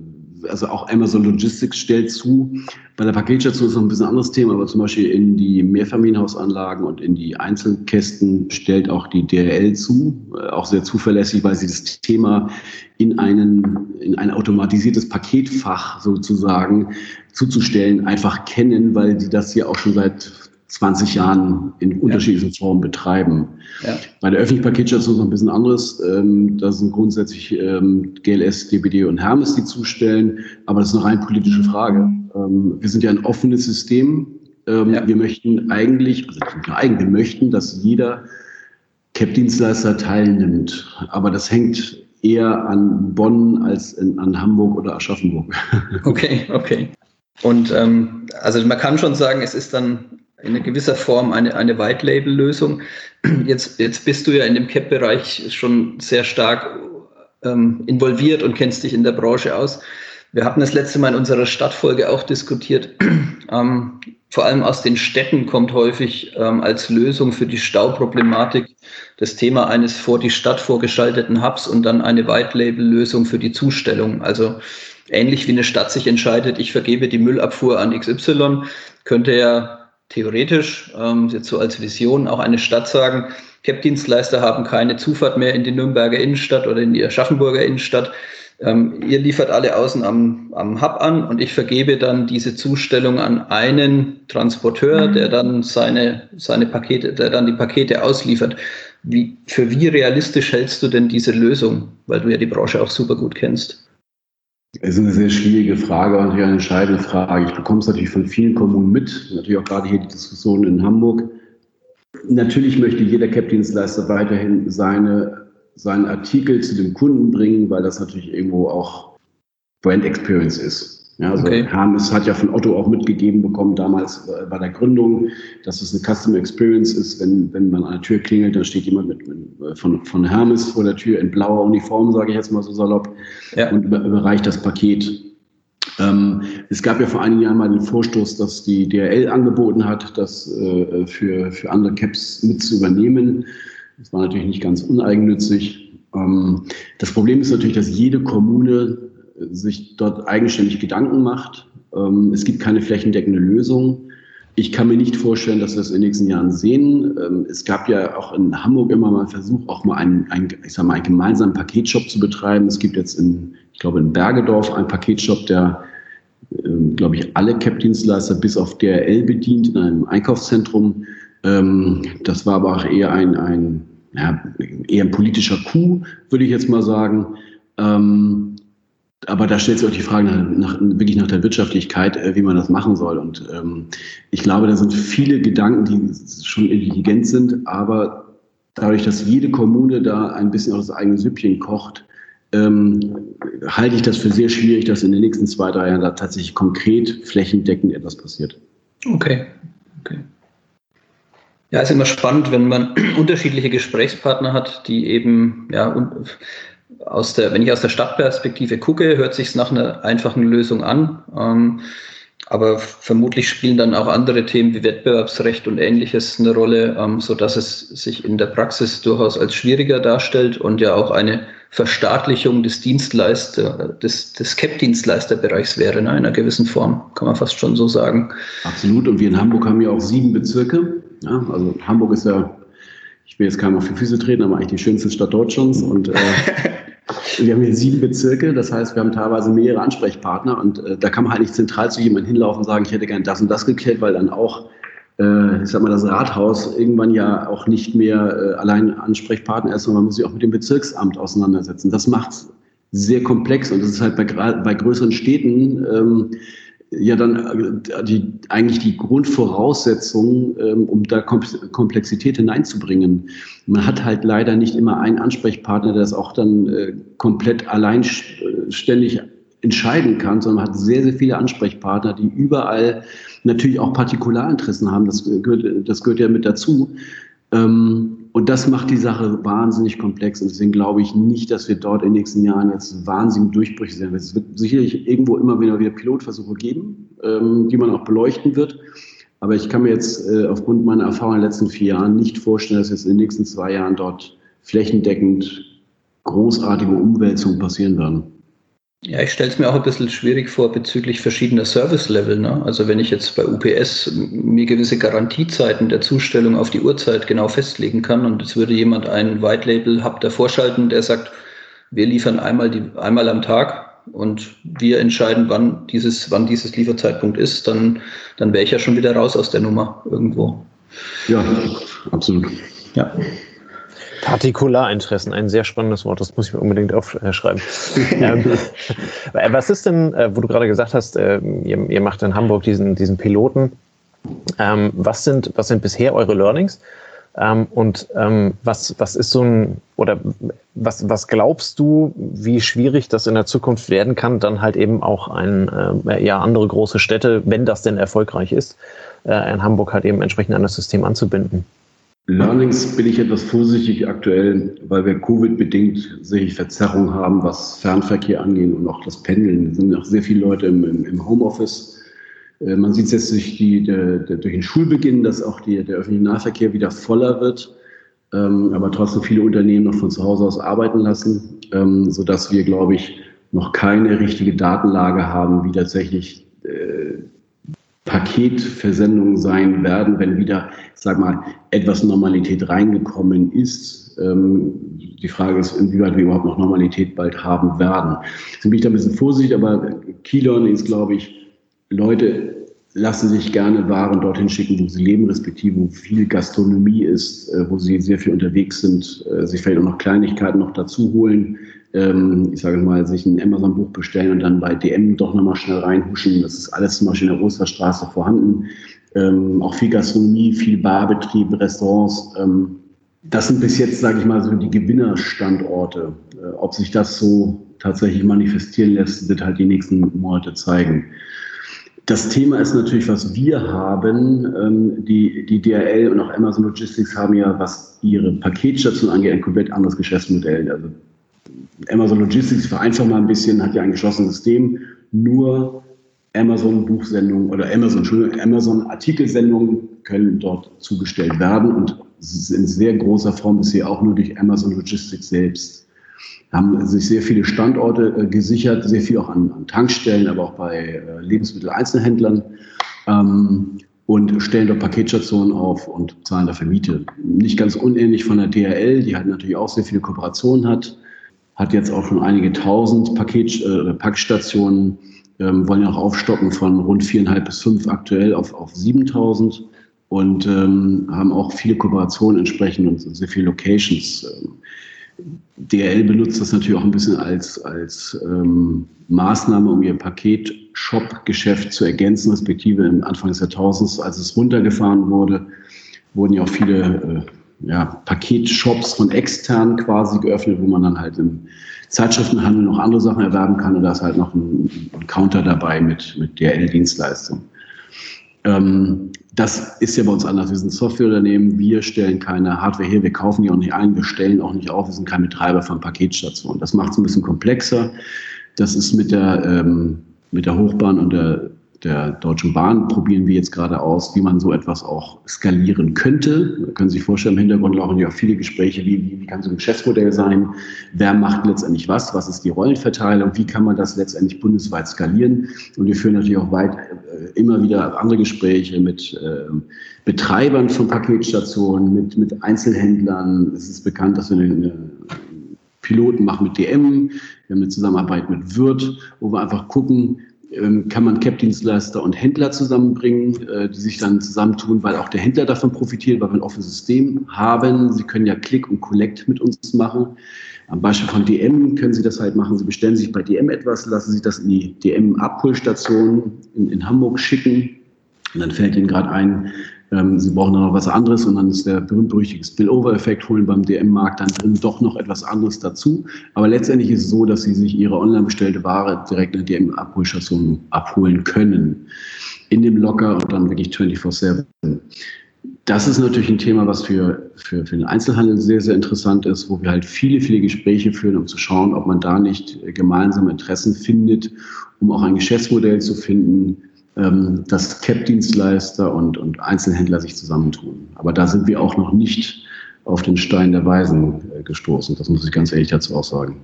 also auch Amazon Logistics stellt zu. Bei der Paketstation ist noch ein bisschen anderes Thema, aber zum Beispiel in die Mehrfamilienhausanlagen und in die Einzelkästen stellt auch die DRL zu, äh, auch sehr zuverlässig, weil sie das Thema in, einen, in ein automatisiertes Paketfach sozusagen zuzustellen einfach kennen, weil sie das hier auch schon seit 20 Jahren in unterschiedlichen ja. Formen betreiben. Ja. Bei der öffentlichen Paketstation ist noch ein bisschen anderes. Ähm, da sind grundsätzlich ähm, GLS, DBD und Hermes, die zustellen, aber das ist eine rein politische Frage. Ähm, wir sind ja ein offenes System. Ja. Wir möchten eigentlich, also wir möchten, dass jeder CAP-Dienstleister teilnimmt. Aber das hängt eher an Bonn als in, an Hamburg oder Aschaffenburg. Okay, okay. Und ähm, also man kann schon sagen, es ist dann in gewisser Form eine, eine White-Label-Lösung. Jetzt, jetzt bist du ja in dem CAP-Bereich schon sehr stark ähm, involviert und kennst dich in der Branche aus. Wir hatten das letzte Mal in unserer Stadtfolge auch diskutiert. Ähm, vor allem aus den Städten kommt häufig ähm, als Lösung für die Stauproblematik das Thema eines vor die Stadt vorgeschalteten Hubs und dann eine White-Label-Lösung für die Zustellung. Also ähnlich wie eine Stadt sich entscheidet, ich vergebe die Müllabfuhr an XY, könnte ja theoretisch, ähm, jetzt so als Vision, auch eine Stadt sagen, CAP-Dienstleister haben keine Zufahrt mehr in die Nürnberger Innenstadt oder in die Aschaffenburger Innenstadt. ähm, ihr liefert alle außen am, am Hub an und ich vergebe dann diese Zustellung an einen Transporteur, der dann seine, seine Pakete, der dann die Pakete ausliefert. Wie, für wie realistisch hältst du denn diese Lösung? Weil du ja die Branche auch super gut kennst. Es ist eine sehr schwierige Frage und eine entscheidende Frage. Ich bekomme es natürlich von vielen Kommunen mit, natürlich auch gerade hier die Diskussion in Hamburg. Natürlich möchte jeder CAP-Dienstleister weiterhin seine, seinen Artikel zu dem Kunden bringen, weil das natürlich irgendwo auch Brand Experience ist. Ja, also okay. Hermes hat ja von Otto auch mitgegeben bekommen, damals bei der Gründung, dass es eine Customer Experience ist. Wenn, wenn man an der Tür klingelt, dann steht jemand mit, mit von, von Hermes vor der Tür in blauer Uniform, sage ich jetzt mal so salopp, ja. und überreicht das Paket. Ähm, es gab ja vor einigen Jahren mal den Vorstoß, dass die DRL angeboten hat, das äh, für, für andere Caps mit zu übernehmen. Das war natürlich nicht ganz uneigennützig. Ähm, das Problem ist natürlich, dass jede Kommune sich dort eigenständig Gedanken macht. Ähm, es gibt keine flächendeckende Lösung. Ich kann mir nicht vorstellen, dass wir es in den nächsten Jahren sehen. Ähm, es gab ja auch in Hamburg immer mal einen Versuch, auch mal einen, einen, ich sag mal, einen gemeinsamen Paketshop zu betreiben. Es gibt jetzt in, ich glaube, in Bergedorf einen Paketshop, der, ähm, glaube ich, alle CAP-Dienstleister bis auf DRL bedient in einem Einkaufszentrum. Das war aber auch eher ein, ein ja, eher ein politischer Coup, würde ich jetzt mal sagen aber da stellt sich auch die Frage nach, nach, wirklich nach der Wirtschaftlichkeit, äh, wie man das machen soll. Und ähm, ich glaube, da sind viele Gedanken, die schon intelligent sind, aber dadurch, dass jede Kommune da ein bisschen aus das eigene Süppchen kocht, ähm, halte ich das für sehr schwierig, dass in den nächsten zwei, drei Jahren da tatsächlich konkret flächendeckend etwas passiert. Okay. okay. Ja, ist immer spannend, wenn man unterschiedliche Gesprächspartner hat, die eben ja, aus der, wenn ich aus der Stadtperspektive gucke, hört sich nach einer einfachen Lösung an. Ähm, aber vermutlich spielen dann auch andere Themen wie Wettbewerbsrecht und ähnliches eine Rolle, ähm, so dass es sich in der Praxis durchaus als schwieriger darstellt und ja auch eine Verstaatlichung des Dienstleister, des, des CAP-Dienstleisterbereichs wäre, ne, in einer gewissen Form, kann man fast schon so sagen. Absolut. Und wir in Hamburg haben ja auch sieben Bezirke. Ja, also Hamburg ist ja ich will jetzt keinem auf die Füße treten, aber eigentlich die schönste Stadt Deutschlands. Und äh, wir haben hier sieben Bezirke, das heißt, wir haben teilweise mehrere Ansprechpartner und äh, da kann man halt nicht zentral zu jemandem hinlaufen und sagen, ich hätte gern das und das geklärt, weil dann auch, äh, ich sag mal, das Rathaus irgendwann ja auch nicht mehr äh, allein Ansprechpartner ist, sondern man muss sich auch mit dem Bezirksamt auseinandersetzen. Das macht es sehr komplex und das ist halt bei, bei größeren Städten ähm, ja dann äh, die, eigentlich die Grundvoraussetzung, ähm, um da Komplexität hineinzubringen. Man hat halt leider nicht immer einen Ansprechpartner, der das auch dann äh, komplett alleinständig entscheiden kann, sondern man hat sehr, sehr viele Ansprechpartner, die überall natürlich auch Partikularinteressen haben. Das gehört, das gehört ja mit dazu. Ähm, und das macht die Sache wahnsinnig komplex. Und deswegen glaube ich nicht, dass wir dort in den nächsten Jahren jetzt wahnsinnig Durchbrüche sehen. Es wird sicherlich irgendwo immer wieder, wieder Pilotversuche geben, ähm, die man auch beleuchten wird. Aber ich kann mir jetzt äh, aufgrund meiner Erfahrung in den letzten vier Jahren nicht vorstellen, dass jetzt in den nächsten zwei Jahren dort flächendeckend großartige Umwälzungen passieren werden. Ja, ich stelle es mir auch ein bisschen schwierig vor bezüglich verschiedener Service-Level. Ne? Also wenn ich jetzt bei UPS mir gewisse Garantiezeiten der Zustellung auf die Uhrzeit genau festlegen kann und es würde jemand einen White-Label-Hub davor schalten, der sagt, wir liefern einmal, die, einmal am Tag und wir entscheiden, wann dieses, wann dieses Lieferzeitpunkt ist, dann, dann wäre ich ja schon wieder raus aus der Nummer irgendwo. Ja, absolut. Ja. Partikularinteressen, ein sehr spannendes Wort, das muss ich mir unbedingt aufschreiben. ähm, was ist denn, äh, wo du gerade gesagt hast, äh, ihr, ihr, macht in Hamburg diesen, diesen Piloten, ähm, was, sind, was sind bisher eure Learnings? Ähm, und ähm, was, was ist so ein, oder was, was glaubst du, wie schwierig das in der Zukunft werden kann, dann halt eben auch ein, äh, ja, andere große Städte, wenn das denn erfolgreich ist, äh, in Hamburg halt eben entsprechend an das System anzubinden? Learnings bin ich etwas vorsichtig aktuell, weil wir Covid-bedingt sicherlich Verzerrung haben, was Fernverkehr angeht und auch das Pendeln. Es sind auch sehr viele Leute im, im, im Homeoffice. Äh, man sieht es jetzt durch, die, der, der, durch den Schulbeginn, dass auch die, der öffentliche Nahverkehr wieder voller wird, ähm, aber trotzdem viele Unternehmen noch von zu Hause aus arbeiten lassen, ähm, sodass wir, glaube ich, noch keine richtige Datenlage haben, wie tatsächlich äh, Paketversendungen sein werden, wenn wieder, sag mal, etwas Normalität reingekommen ist. Ähm, die Frage ist, inwieweit wir überhaupt noch Normalität bald haben werden. Deswegen bin ich da ein bisschen vorsichtig, aber Key Learning ist, glaube ich, Leute lassen sich gerne Waren dorthin schicken, wo sie leben, respektive wo viel Gastronomie ist, äh, wo sie sehr viel unterwegs sind, äh, sich vielleicht auch noch Kleinigkeiten noch dazu holen. Ähm, ich sage mal, sich ein Amazon-Buch bestellen und dann bei DM doch nochmal schnell reinhuschen. Das ist alles zum Beispiel in der Osterstraße vorhanden. Ähm, auch viel Gastronomie, viel Barbetrieb, Restaurants. Ähm, das sind bis jetzt, sage ich mal, so die Gewinnerstandorte. Äh, ob sich das so tatsächlich manifestieren lässt, wird halt die nächsten Monate zeigen. Das Thema ist natürlich, was wir haben. Ähm, die, die DRL und auch Amazon Logistics haben ja, was ihre Paketstation angeht, ein komplett anderes Geschäftsmodell. Also Amazon Logistics, vereinfacht mal ein bisschen, hat ja ein geschlossenes System. Nur Amazon Buchsendungen oder Amazon, Amazon Artikelsendungen können dort zugestellt werden und in sehr großer Form bisher auch nur durch Amazon Logistics selbst haben sich sehr viele Standorte äh, gesichert, sehr viel auch an, an, Tankstellen, aber auch bei äh, Lebensmitteleinzelhändlern ähm, und stellen dort Paketstationen auf und zahlen dafür Miete. Nicht ganz unähnlich von der DHL, die halt natürlich auch sehr viele Kooperationen hat, hat jetzt auch schon einige tausend Paket, äh, Packstationen, ähm, wollen ja auch aufstocken von rund viereinhalb bis fünf aktuell auf, auf 7000 und ähm, haben auch viele Kooperationen entsprechend und sehr viele Locations. Ähm, DRL benutzt das natürlich auch ein bisschen als, als ähm, Maßnahme, um ihr Paket-Shop-Geschäft zu ergänzen, respektive im Anfang des Jahrtausends, als es runtergefahren wurde, wurden ja auch viele äh, ja, Paketshops von extern quasi geöffnet, wo man dann halt im Zeitschriftenhandel noch andere Sachen erwerben kann und da ist halt noch ein, ein Counter dabei mit, mit DRL-Dienstleistung. Ähm, das ist ja bei uns anders. Wir sind Softwareunternehmen, wir stellen keine Hardware her, wir kaufen die auch nicht ein, wir stellen auch nicht auf, wir sind kein Betreiber von Paketstationen. Das macht es ein bisschen komplexer. Das ist mit der, ähm, mit der Hochbahn und der der Deutschen Bahn probieren wir jetzt gerade aus, wie man so etwas auch skalieren könnte. Da können Sie sich vorstellen, im Hintergrund laufen ja auch viele Gespräche, wie, wie, kann so ein Geschäftsmodell sein, wer macht letztendlich was, was ist die Rollenverteilung, wie kann man das letztendlich bundesweit skalieren. Und wir führen natürlich auch weit äh, immer wieder andere Gespräche mit äh, Betreibern von Paketstationen, mit, mit Einzelhändlern. Es ist bekannt, dass wir eine, eine Piloten machen mit DM, wir haben eine Zusammenarbeit mit Wirt, wo wir einfach gucken, kann man CAP-Dienstleister und Händler zusammenbringen, äh, die sich dann zusammentun, weil auch der Händler davon profitiert, weil wir ein offenes System haben. Sie können ja Click und Collect mit uns machen. Am Beispiel von DM können Sie das halt machen. Sie bestellen sich bei DM etwas, lassen sich das in die DM-Abholstation in, in Hamburg schicken. Und dann fällt Ihnen gerade ein, ähm, sie brauchen dann noch was anderes und dann ist der berühmt-berüchtigte Spillover-Effekt, holen beim DM-Markt dann drin doch noch etwas anderes dazu. Aber letztendlich ist es so, dass sie sich ihre online bestellte Ware direkt in der DM-Abholstation abholen können. In dem Locker und dann wirklich 24-7. Das ist natürlich ein Thema, was für, für, für den Einzelhandel sehr, sehr interessant ist, wo wir halt viele, viele Gespräche führen, um zu schauen, ob man da nicht gemeinsame Interessen findet, um auch ein Geschäftsmodell zu finden, ähm, dass CAP-Dienstleister und, und Einzelhändler sich zusammentun. Aber da sind wir auch noch nicht auf den Stein der Weisen äh, gestoßen. Das muss ich ganz ehrlich dazu auch sagen.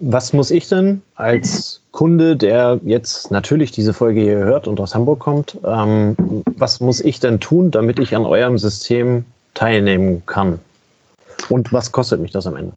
Was muss ich denn als Kunde, der jetzt natürlich diese Folge hier hört und aus Hamburg kommt, ähm, was muss ich denn tun, damit ich an eurem System teilnehmen kann? Und was kostet mich das am Ende?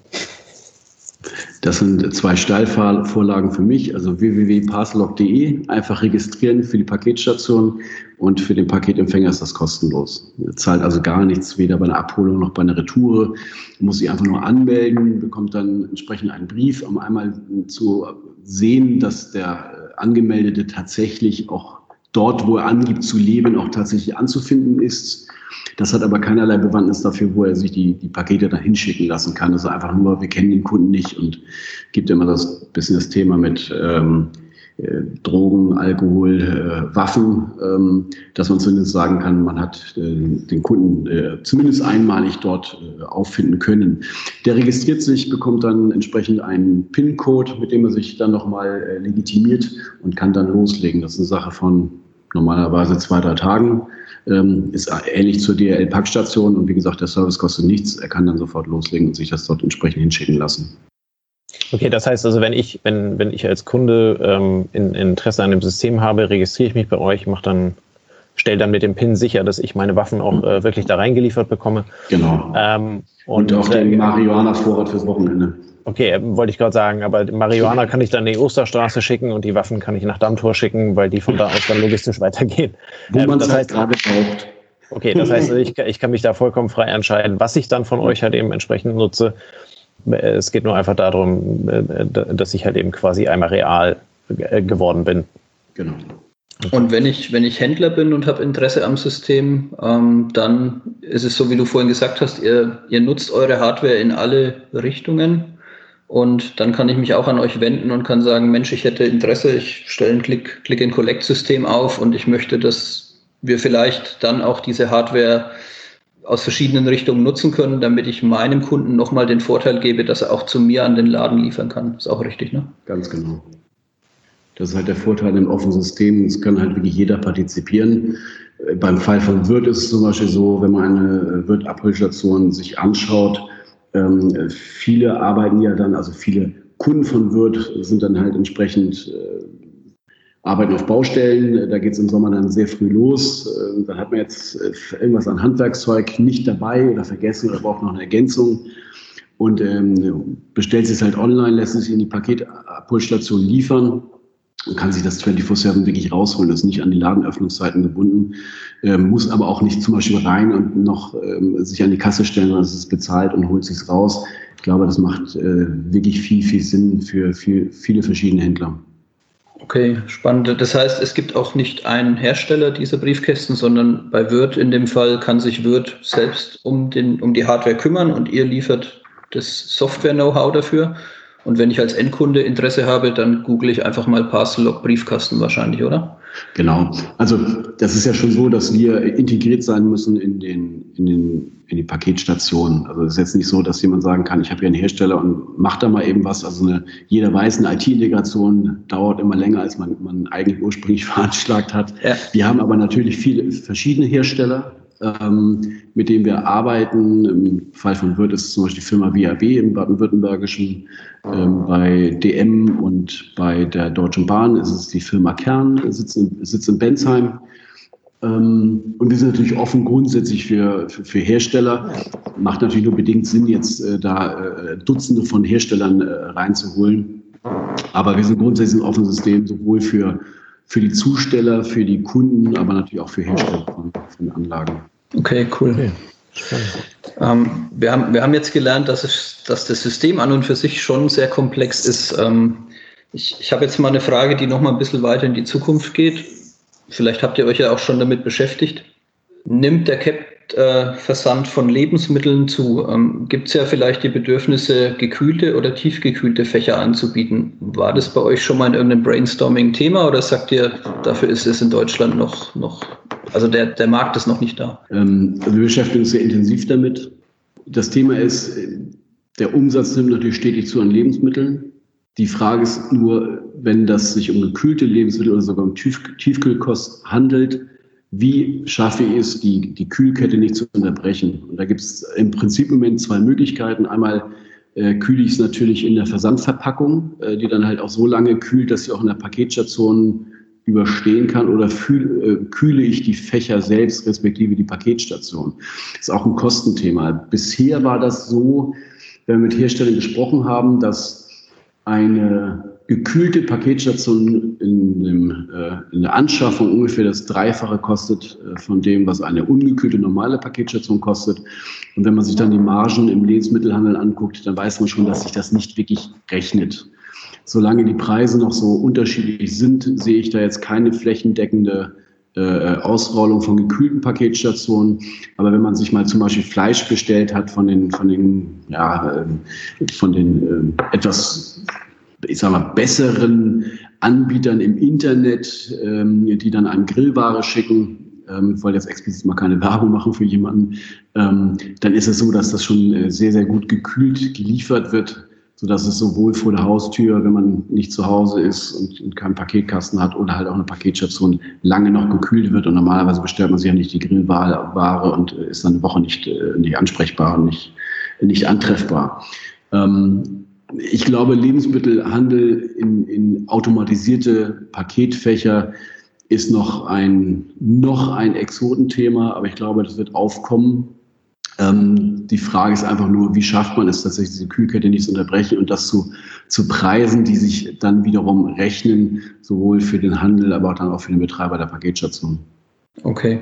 Das sind zwei Steilvorlagen für mich, also www.parcelog.de, einfach registrieren für die Paketstation und für den Paketempfänger ist das kostenlos. Er zahlt also gar nichts, weder bei einer Abholung noch bei einer Retoure. Er muss sich einfach nur anmelden, bekommt dann entsprechend einen Brief, um einmal zu sehen, dass der Angemeldete tatsächlich auch dort, wo er angibt zu leben, auch tatsächlich anzufinden ist das hat aber keinerlei Bewandtnis dafür, wo er sich die, die Pakete dann hinschicken lassen kann. Das ist einfach nur, wir kennen den Kunden nicht und gibt immer das bisschen das Thema mit ähm, äh, Drogen, Alkohol, äh, Waffen, ähm, dass man zumindest sagen kann, man hat äh, den Kunden äh, zumindest einmalig dort äh, auffinden können. Der registriert sich, bekommt dann entsprechend einen PIN-Code, mit dem er sich dann nochmal äh, legitimiert und kann dann loslegen. Das ist eine Sache von normalerweise zwei, drei Tagen. Ähm, ist ähnlich zur DRL-Packstation und wie gesagt, der Service kostet nichts. Er kann dann sofort loslegen und sich das dort entsprechend hinschicken lassen. Okay, das heißt also, wenn ich, wenn, wenn ich als Kunde ähm, in, Interesse an dem System habe, registriere ich mich bei euch, mache dann stelle dann mit dem PIN sicher, dass ich meine Waffen auch äh, wirklich da reingeliefert bekomme. Genau. Ähm, und, und, auch den äh, Marihuana-Vorrat fürs Wochenende. Okay, äh, wollte ich gerade sagen, aber Marihuana kann ich dann in die Osterstraße schicken und die Waffen kann ich nach Dammtor schicken, weil die von da aus dann logistisch weitergehen. Wo ähm, man es halt gerade braucht. Okay, das heißt, ich, ich kann mich da vollkommen frei entscheiden, was ich dann von euch halt eben entsprechend nutze. Es geht nur einfach darum, äh, dass ich halt eben quasi einmal real geworden bin. Genau. Und wenn ich, wenn ich Händler bin und habe Interesse am System, ähm, dann ist es so, wie du vorhin gesagt hast, ihr, ihr nutzt eure Hardware in alle Richtungen. Und dann kann ich mich auch an euch wenden und kann sagen, Mensch, ich hätte Interesse, ich stelle ein Click-and-Collect-System auf und ich möchte, dass wir vielleicht dann auch diese Hardware aus verschiedenen Richtungen nutzen können, damit ich meinem Kunden nochmal den Vorteil gebe, dass er auch zu mir an den Laden liefern kann. Ist auch richtig, ne? Ganz genau. Das ist halt der Vorteil im offenen System. Es kann halt wirklich jeder partizipieren. Beim Fall von Wirt ist es zum Beispiel so, wenn man eine Wirt-Abholstation sich anschaut, ähm, viele arbeiten ja dann, also viele Kunden von Wirt sind dann halt entsprechend äh, arbeiten auf Baustellen. Da geht es im Sommer dann sehr früh los. Äh, dann hat man jetzt äh, irgendwas an Handwerkszeug nicht dabei oder vergessen oder braucht noch eine Ergänzung und ähm, bestellt sich halt online, lässt sich in die Paketabholstation liefern und kann sich das 24-7 wirklich rausholen. Ist nicht an die Ladenöffnungszeiten gebunden, ähm, muss aber auch nicht zum Beispiel rein und noch ähm, sich an die Kasse stellen, sondern es ist bezahlt und holt sich raus. Ich glaube, das macht äh, wirklich viel, viel Sinn für viel, viele verschiedene Händler. Okay, spannend. Das heißt, es gibt auch nicht einen Hersteller dieser Briefkästen, sondern bei Wirt in dem Fall kann sich Wirt selbst um, den, um die Hardware kümmern und ihr liefert das Software-Know-how dafür. Und wenn ich als Endkunde Interesse habe, dann google ich einfach mal Parcel Log Briefkasten wahrscheinlich, oder? Genau. Also das ist ja schon so, dass wir integriert sein müssen in, den, in, den, in die Paketstationen. Also es ist jetzt nicht so, dass jemand sagen kann, ich habe hier einen Hersteller und macht da mal eben was. Also eine, jeder weiß, eine IT-Integration dauert immer länger, als man, man eigentlich ursprünglich veranschlagt hat. Ja. Wir haben aber natürlich viele verschiedene Hersteller ähm, mit dem wir arbeiten. Im Fall von Wirth ist es zum Beispiel die Firma WAB im baden-württembergischen. Ähm, bei DM und bei der Deutschen Bahn ist es die Firma Kern, sitzt in, sitzt in Bensheim. Ähm, und wir sind natürlich offen grundsätzlich für, für, für, Hersteller. Macht natürlich nur bedingt Sinn, jetzt äh, da äh, Dutzende von Herstellern äh, reinzuholen. Aber wir sind grundsätzlich ein offenes System, sowohl für für die Zusteller, für die Kunden, aber natürlich auch für Hersteller von, von Anlagen. Okay, cool. Okay. Ähm, wir, haben, wir haben jetzt gelernt, dass, es, dass das System an und für sich schon sehr komplex ist. Ähm, ich ich habe jetzt mal eine Frage, die noch mal ein bisschen weiter in die Zukunft geht. Vielleicht habt ihr euch ja auch schon damit beschäftigt. Nimmt der Cap äh, Versand von Lebensmitteln zu. Ähm, Gibt es ja vielleicht die Bedürfnisse, gekühlte oder tiefgekühlte Fächer anzubieten. War das bei euch schon mal in irgendeinem Brainstorming-Thema oder sagt ihr, dafür ist es in Deutschland noch, noch also der, der Markt ist noch nicht da? Ähm, wir beschäftigen uns sehr intensiv damit. Das Thema ist, der Umsatz nimmt natürlich stetig zu an Lebensmitteln. Die Frage ist nur, wenn das sich um gekühlte Lebensmittel oder sogar um Tief Tiefkühlkost handelt, wie schaffe ich es, die, die Kühlkette nicht zu unterbrechen? Und da gibt es im Prinzip im Moment zwei Möglichkeiten. Einmal äh, kühle ich es natürlich in der Versandverpackung, äh, die dann halt auch so lange kühlt, dass sie auch in der Paketstation überstehen kann oder fühl, äh, kühle ich die Fächer selbst, respektive die Paketstation. Das ist auch ein Kostenthema. Bisher war das so, wenn wir mit Herstellern gesprochen haben, dass eine gekühlte Paketstation in, dem, äh, in, der Anschaffung ungefähr das Dreifache kostet äh, von dem, was eine ungekühlte normale Paketstation kostet. Und wenn man sich dann die Margen im Lebensmittelhandel anguckt, dann weiß man schon, dass sich das nicht wirklich rechnet. Solange die Preise noch so unterschiedlich sind, sehe ich da jetzt keine flächendeckende äh, Ausrollung von gekühlten Paketstationen. Aber wenn man sich mal zum Beispiel Fleisch bestellt hat von den, von den, ja, äh, von den äh, etwas ich sag mal, besseren Anbietern im Internet, ähm, die dann einem Grillware schicken, ähm, ich wollte jetzt explizit mal keine Werbung machen für jemanden, ähm, dann ist es so, dass das schon äh, sehr, sehr gut gekühlt geliefert wird, sodass es sowohl vor der Haustür, wenn man nicht zu Hause ist und, und keinen Paketkasten hat oder halt auch eine Paketstation lange noch gekühlt wird. Und normalerweise bestellt man sich ja nicht die Grillware und äh, ist dann eine Woche nicht, äh, nicht ansprechbar und nicht, nicht antreffbar. Ähm, ich glaube, Lebensmittelhandel in, in automatisierte Paketfächer ist noch ein, noch ein Exotenthema, aber ich glaube, das wird aufkommen. Ähm, die Frage ist einfach nur, wie schafft man es tatsächlich, diese Kühlkette nicht zu unterbrechen und das zu, zu Preisen, die sich dann wiederum rechnen, sowohl für den Handel, aber auch dann auch für den Betreiber der Paketstation. Okay.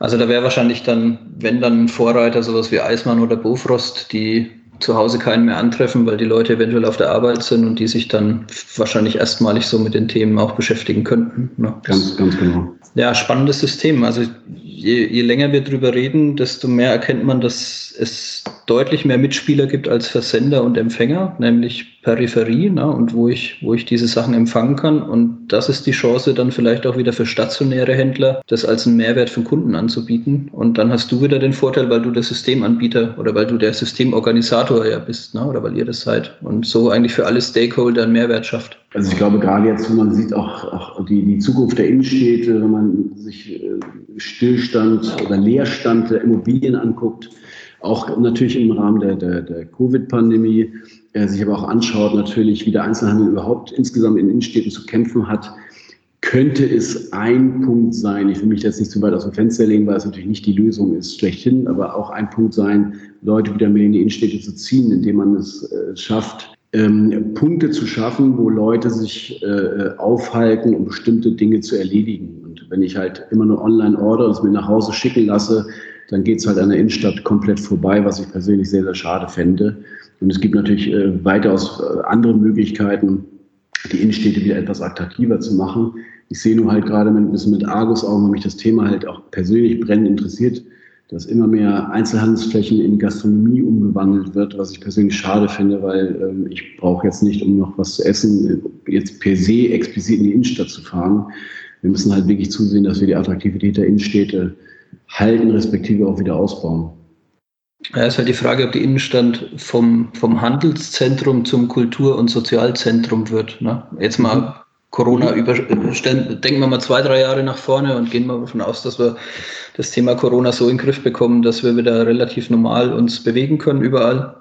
Also da wäre wahrscheinlich dann, wenn dann ein Vorreiter, sowas wie Eismann oder Bofrost, die zu Hause keinen mehr antreffen, weil die Leute eventuell auf der Arbeit sind und die sich dann wahrscheinlich erstmalig so mit den Themen auch beschäftigen könnten. Ne? Ganz, ganz genau. Ja, spannendes System. Also je, je länger wir drüber reden, desto mehr erkennt man, dass es deutlich mehr Mitspieler gibt als Versender und Empfänger, nämlich Peripherie, ne, und wo ich, wo ich diese Sachen empfangen kann. Und das ist die Chance, dann vielleicht auch wieder für stationäre Händler, das als einen Mehrwert für Kunden anzubieten. Und dann hast du wieder den Vorteil, weil du der Systemanbieter oder weil du der Systemorganisator ja bist, ne, oder weil ihr das seid. Und so eigentlich für alle Stakeholder einen Mehrwert schafft. Also ich glaube, gerade jetzt, wenn man sieht auch, auch die, die Zukunft der Innenstädte, wenn man sich äh, Stillstand oder Leerstand der Immobilien anguckt, auch natürlich im Rahmen der, der, der Covid-Pandemie, äh, sich aber auch anschaut, natürlich, wie der Einzelhandel überhaupt insgesamt in Innenstädten zu kämpfen hat, könnte es ein Punkt sein, ich will mich jetzt nicht zu weit aus dem Fenster legen, weil es natürlich nicht die Lösung ist, schlechthin, aber auch ein Punkt sein, Leute wieder mehr in die Innenstädte zu ziehen, indem man es äh, schafft, ähm, Punkte zu schaffen, wo Leute sich äh, aufhalten, um bestimmte Dinge zu erledigen. Und wenn ich halt immer nur online order und es mir nach Hause schicken lasse, dann geht es halt an der Innenstadt komplett vorbei, was ich persönlich sehr, sehr schade fände. Und es gibt natürlich äh, weitaus äh, andere Möglichkeiten, die Innenstädte wieder etwas attraktiver zu machen. Ich sehe nur halt gerade mit, ein bisschen mit Argus-Augen, weil mich das Thema halt auch persönlich brennend interessiert, dass immer mehr Einzelhandelsflächen in Gastronomie umgewandelt wird, was ich persönlich schade finde, weil ähm, ich brauche jetzt nicht, um noch was zu essen, jetzt per se explizit in die Innenstadt zu fahren. Wir müssen halt wirklich zusehen, dass wir die Attraktivität der Innenstädte halten, respektive auch wieder ausbauen. Ja, ist halt die Frage, ob die Innenstadt vom, vom Handelszentrum zum Kultur- und Sozialzentrum wird. Ne? Jetzt mal mhm. Corona überstellen, denken wir mal zwei, drei Jahre nach vorne und gehen wir davon aus, dass wir das Thema Corona so in den Griff bekommen, dass wir wieder relativ normal uns bewegen können überall.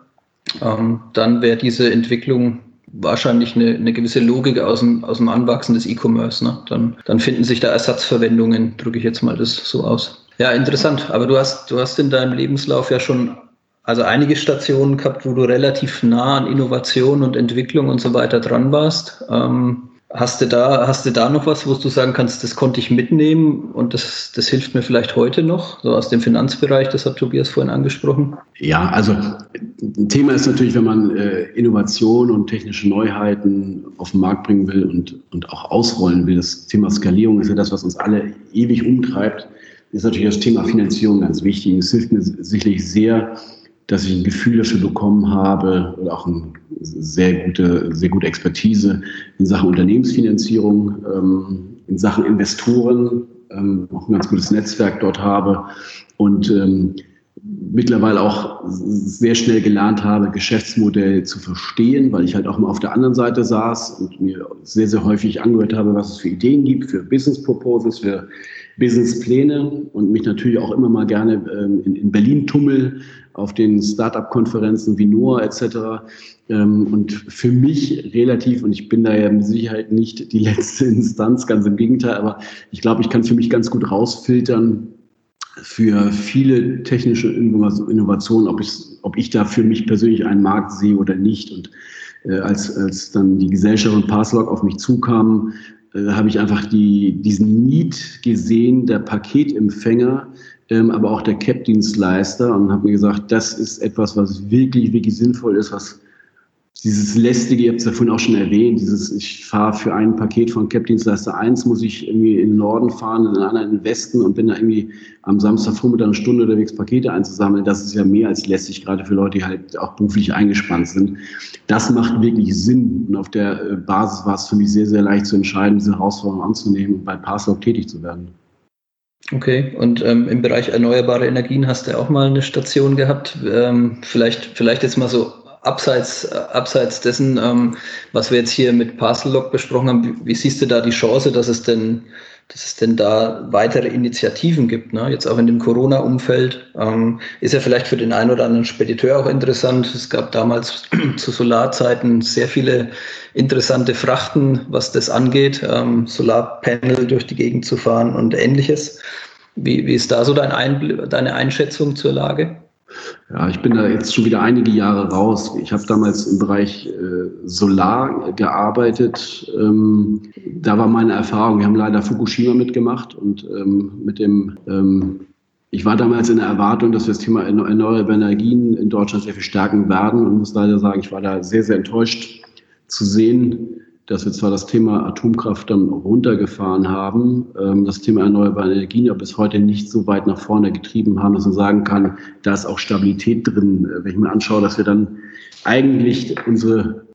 Ähm, dann wäre diese Entwicklung wahrscheinlich eine, eine gewisse Logik aus dem, aus dem Anwachsen des E-Commerce. Ne? Dann, dann finden sich da Ersatzverwendungen, drücke ich jetzt mal das so aus. Ja, interessant. Aber du hast, du hast in deinem Lebenslauf ja schon also einige Stationen gehabt, wo du relativ nah an Innovation und Entwicklung und so weiter dran warst. Ähm, Hast du da, hast du da noch was, wo du sagen kannst, das konnte ich mitnehmen und das, das hilft mir vielleicht heute noch, so aus dem Finanzbereich, das hat Tobias vorhin angesprochen? Ja, also ein Thema ist natürlich, wenn man äh, Innovation und technische Neuheiten auf den Markt bringen will und, und auch ausrollen will. Das Thema Skalierung ist ja das, was uns alle ewig umtreibt. Ist natürlich das Thema Finanzierung ganz wichtig. Es hilft mir sicherlich sehr, dass ich ein Gefühl dafür bekommen habe und auch eine sehr gute, sehr gute Expertise in Sachen Unternehmensfinanzierung, ähm, in Sachen Investoren, ähm, auch ein ganz gutes Netzwerk dort habe und ähm, mittlerweile auch sehr schnell gelernt habe, Geschäftsmodell zu verstehen, weil ich halt auch mal auf der anderen Seite saß und mir sehr, sehr häufig angehört habe, was es für Ideen gibt, für Business Proposals, für Businesspläne und mich natürlich auch immer mal gerne ähm, in, in Berlin tummel, auf den Startup-Konferenzen wie NOAA etc. Ähm, und für mich relativ, und ich bin da ja mit Sicherheit nicht die letzte Instanz, ganz im Gegenteil, aber ich glaube, ich kann für mich ganz gut rausfiltern, für viele technische Innovationen, ob ich, ob ich da für mich persönlich einen Markt sehe oder nicht. Und äh, als, als dann die Gesellschaft und Passlog auf mich zukamen, äh, habe ich einfach die, diesen Need gesehen, der Paketempfänger, ähm, aber auch der CAP-Dienstleister und habe mir gesagt, das ist etwas, was wirklich, wirklich sinnvoll ist, was dieses lästige, ihr habt es ja vorhin auch schon erwähnt, dieses, ich fahre für ein Paket von CAP-Dienstleister 1, muss ich irgendwie in den Norden fahren, in den anderen in den Westen und bin da irgendwie am Samstagvormittag eine Stunde unterwegs, Pakete einzusammeln. Das ist ja mehr als lästig, gerade für Leute, die halt auch beruflich eingespannt sind. Das macht wirklich Sinn und auf der äh, Basis war es für mich sehr, sehr leicht zu entscheiden, diese Herausforderung anzunehmen und bei Parslog tätig zu werden. Okay, und ähm, im Bereich erneuerbare Energien hast du auch mal eine Station gehabt. Ähm, vielleicht, vielleicht jetzt mal so abseits, abseits dessen, ähm, was wir jetzt hier mit Parcel Lock besprochen haben. Wie, wie, siehst du da die Chance, dass es denn dass es denn da weitere Initiativen gibt. Ne? Jetzt auch in dem Corona-Umfeld ähm, ist ja vielleicht für den einen oder anderen Spediteur auch interessant. Es gab damals zu Solarzeiten sehr viele interessante Frachten, was das angeht, ähm, Solarpanel durch die Gegend zu fahren und ähnliches. Wie, wie ist da so dein Einbl deine Einschätzung zur Lage? Ja, ich bin da jetzt schon wieder einige Jahre raus. Ich habe damals im Bereich äh, Solar gearbeitet. Ähm, da war meine Erfahrung. Wir haben leider Fukushima mitgemacht und ähm, mit dem ähm, ich war damals in der Erwartung, dass wir das Thema erneuerbare Energien in Deutschland sehr viel stärken werden und muss leider sagen, ich war da sehr, sehr enttäuscht zu sehen, dass wir zwar das Thema Atomkraft dann runtergefahren haben, ähm, das Thema erneuerbare Energien aber bis heute nicht so weit nach vorne getrieben haben, dass man sagen kann, da ist auch Stabilität drin. Äh, wenn ich mir anschaue, dass wir dann eigentlich unsere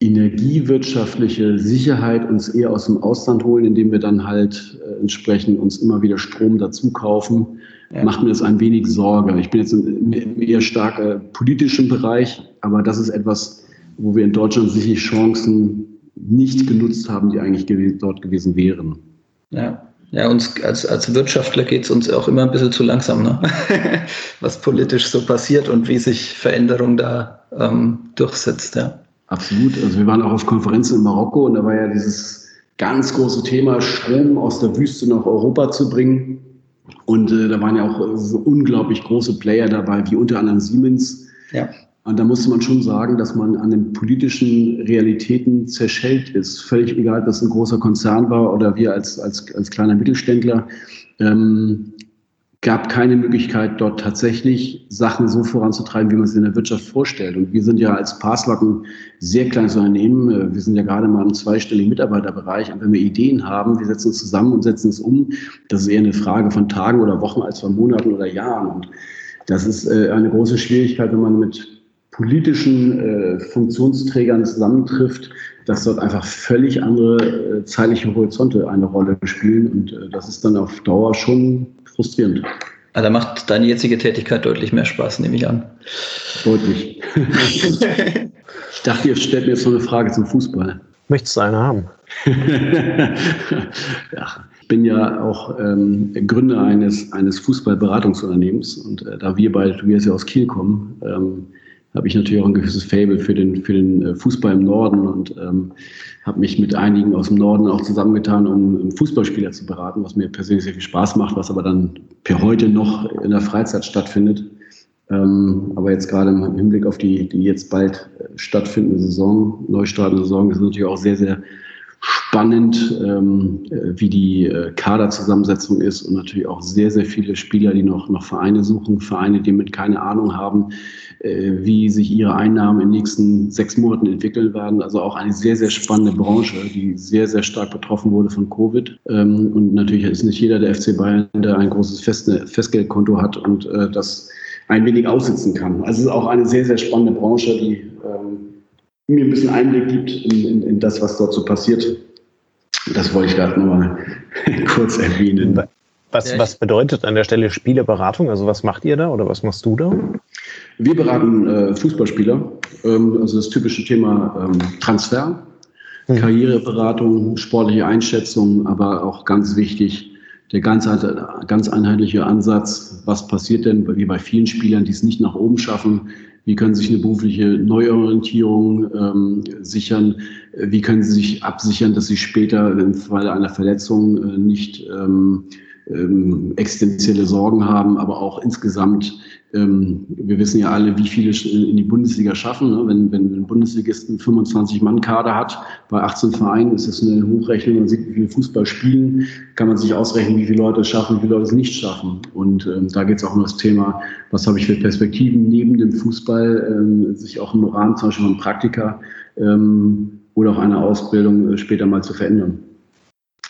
energiewirtschaftliche Sicherheit uns eher aus dem Ausland holen, indem wir dann halt äh, entsprechend uns immer wieder Strom dazu kaufen, ja. macht mir das ein wenig Sorge. Ich bin jetzt im eher stark äh, politischen Bereich, aber das ist etwas, wo wir in Deutschland sicherlich Chancen nicht genutzt haben, die eigentlich gew dort gewesen wären. Ja. Ja, uns als, als Wirtschaftler geht es uns auch immer ein bisschen zu langsam, ne? was politisch so passiert und wie sich Veränderung da ähm, durchsetzt. Ja. Absolut. Also wir waren auch auf Konferenzen in Marokko und da war ja dieses ganz große Thema, Strom aus der Wüste nach Europa zu bringen. Und äh, da waren ja auch so unglaublich große Player dabei, wie unter anderem Siemens. Ja. Und da musste man schon sagen, dass man an den politischen Realitäten zerschellt ist. Völlig egal, ob das ein großer Konzern war oder wir als, als, als kleiner Mittelständler. Ähm, gab keine Möglichkeit, dort tatsächlich Sachen so voranzutreiben, wie man es in der Wirtschaft vorstellt. Und wir sind ja als Parslock ein sehr kleines Unternehmen. Wir sind ja gerade mal im zweistelligen Mitarbeiterbereich. Und wenn wir Ideen haben, wir setzen uns zusammen und setzen es um. Das ist eher eine Frage von Tagen oder Wochen als von Monaten oder Jahren. Und das ist äh, eine große Schwierigkeit, wenn man mit politischen äh, Funktionsträgern zusammentrifft, dass dort einfach völlig andere äh, zeitliche Horizonte eine Rolle spielen. Und äh, das ist dann auf Dauer schon frustrierend. Also da macht deine jetzige Tätigkeit deutlich mehr Spaß, nehme ich an. Deutlich. ich dachte, ihr stellt mir jetzt noch eine Frage zum Fußball. Möchtest du eine haben? ja, ich bin ja auch ähm, Gründer eines, eines Fußballberatungsunternehmens und äh, da wir beide, du wirst ja aus Kiel kommen, ähm, habe ich natürlich auch ein gewisses Fable für den, für den äh, Fußball im Norden und ähm, habe mich mit einigen aus dem Norden auch zusammengetan, um Fußballspieler zu beraten, was mir persönlich sehr viel Spaß macht, was aber dann per heute noch in der Freizeit stattfindet. Ähm, aber jetzt gerade im Hinblick auf die, die jetzt bald äh, stattfindende Saison, neustartende Saison, ist natürlich auch sehr, sehr spannend, ähm, äh, wie die Kaderzusammensetzung ist und natürlich auch sehr, sehr viele Spieler, die noch, noch Vereine suchen, Vereine, die mit keine Ahnung haben, wie sich ihre Einnahmen in den nächsten sechs Monaten entwickeln werden. Also auch eine sehr, sehr spannende Branche, die sehr, sehr stark betroffen wurde von Covid. Ähm, und natürlich ist nicht jeder der FC Bayern, der ein großes Fest Festgeldkonto hat und äh, das ein wenig aussitzen kann. Also es ist auch eine sehr, sehr spannende Branche, die ähm, mir ein bisschen Einblick gibt in, in, in das, was dort so passiert. Das wollte ich gerade nur mal kurz erwähnen. Was, was bedeutet an der Stelle Spieleberatung? Also was macht ihr da oder was machst du da? Wir beraten äh, Fußballspieler, ähm, also das typische Thema ähm, Transfer, mhm. Karriereberatung, sportliche Einschätzung, aber auch ganz wichtig, der ganz, ganz einheitliche Ansatz, was passiert denn, wie bei vielen Spielern, die es nicht nach oben schaffen, wie können sie sich eine berufliche Neuorientierung ähm, sichern, wie können sie sich absichern, dass sie später im Falle einer Verletzung äh, nicht ähm, ähm, existenzielle Sorgen haben, aber auch insgesamt, ähm, wir wissen ja alle, wie viele in die Bundesliga schaffen. Ne? Wenn, wenn ein Bundesligist einen 25-Mann-Kader hat, bei 18 Vereinen ist es eine Hochrechnung, man sieht, wie viele Fußball spielen, kann man sich ausrechnen, wie viele Leute es schaffen, wie viele Leute es nicht schaffen. Und ähm, da geht es auch um das Thema, was habe ich für Perspektiven neben dem Fußball, ähm, sich auch im Rahmen zum Beispiel von Praktika ähm, oder auch einer Ausbildung äh, später mal zu verändern.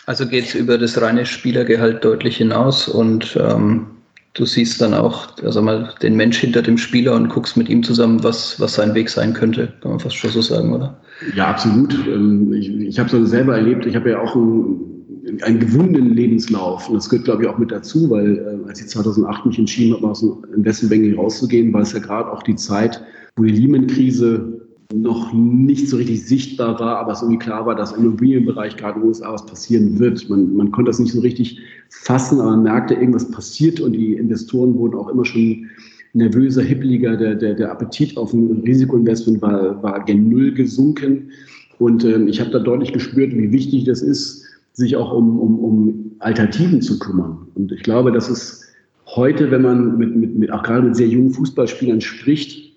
Also geht es über das reine Spielergehalt deutlich hinaus und ähm, du siehst dann auch also mal den Mensch hinter dem Spieler und guckst mit ihm zusammen, was, was sein Weg sein könnte, kann man fast schon so sagen, oder? Ja, absolut. Ähm, ich, ich habe es selber erlebt, ich habe ja auch einen, einen gewundenen Lebenslauf und das gehört, glaube ich, auch mit dazu, weil äh, als ich 2008 mich entschieden habe, aus dem Investmentbanking rauszugehen, war es ja gerade auch die Zeit, wo die Lehman-Krise noch nicht so richtig sichtbar war, aber es irgendwie klar war, dass im Immobilienbereich gerade in den USA was passieren wird. Man, man konnte das nicht so richtig fassen, aber man merkte, irgendwas passiert und die Investoren wurden auch immer schon nervöser, hippeliger. Der, der, der Appetit auf ein Risikoinvestment war, war gen Null gesunken. Und ähm, ich habe da deutlich gespürt, wie wichtig das ist, sich auch um, um, um Alternativen zu kümmern. Und ich glaube, das ist heute, wenn man mit, mit, mit auch gerade mit sehr jungen Fußballspielern spricht,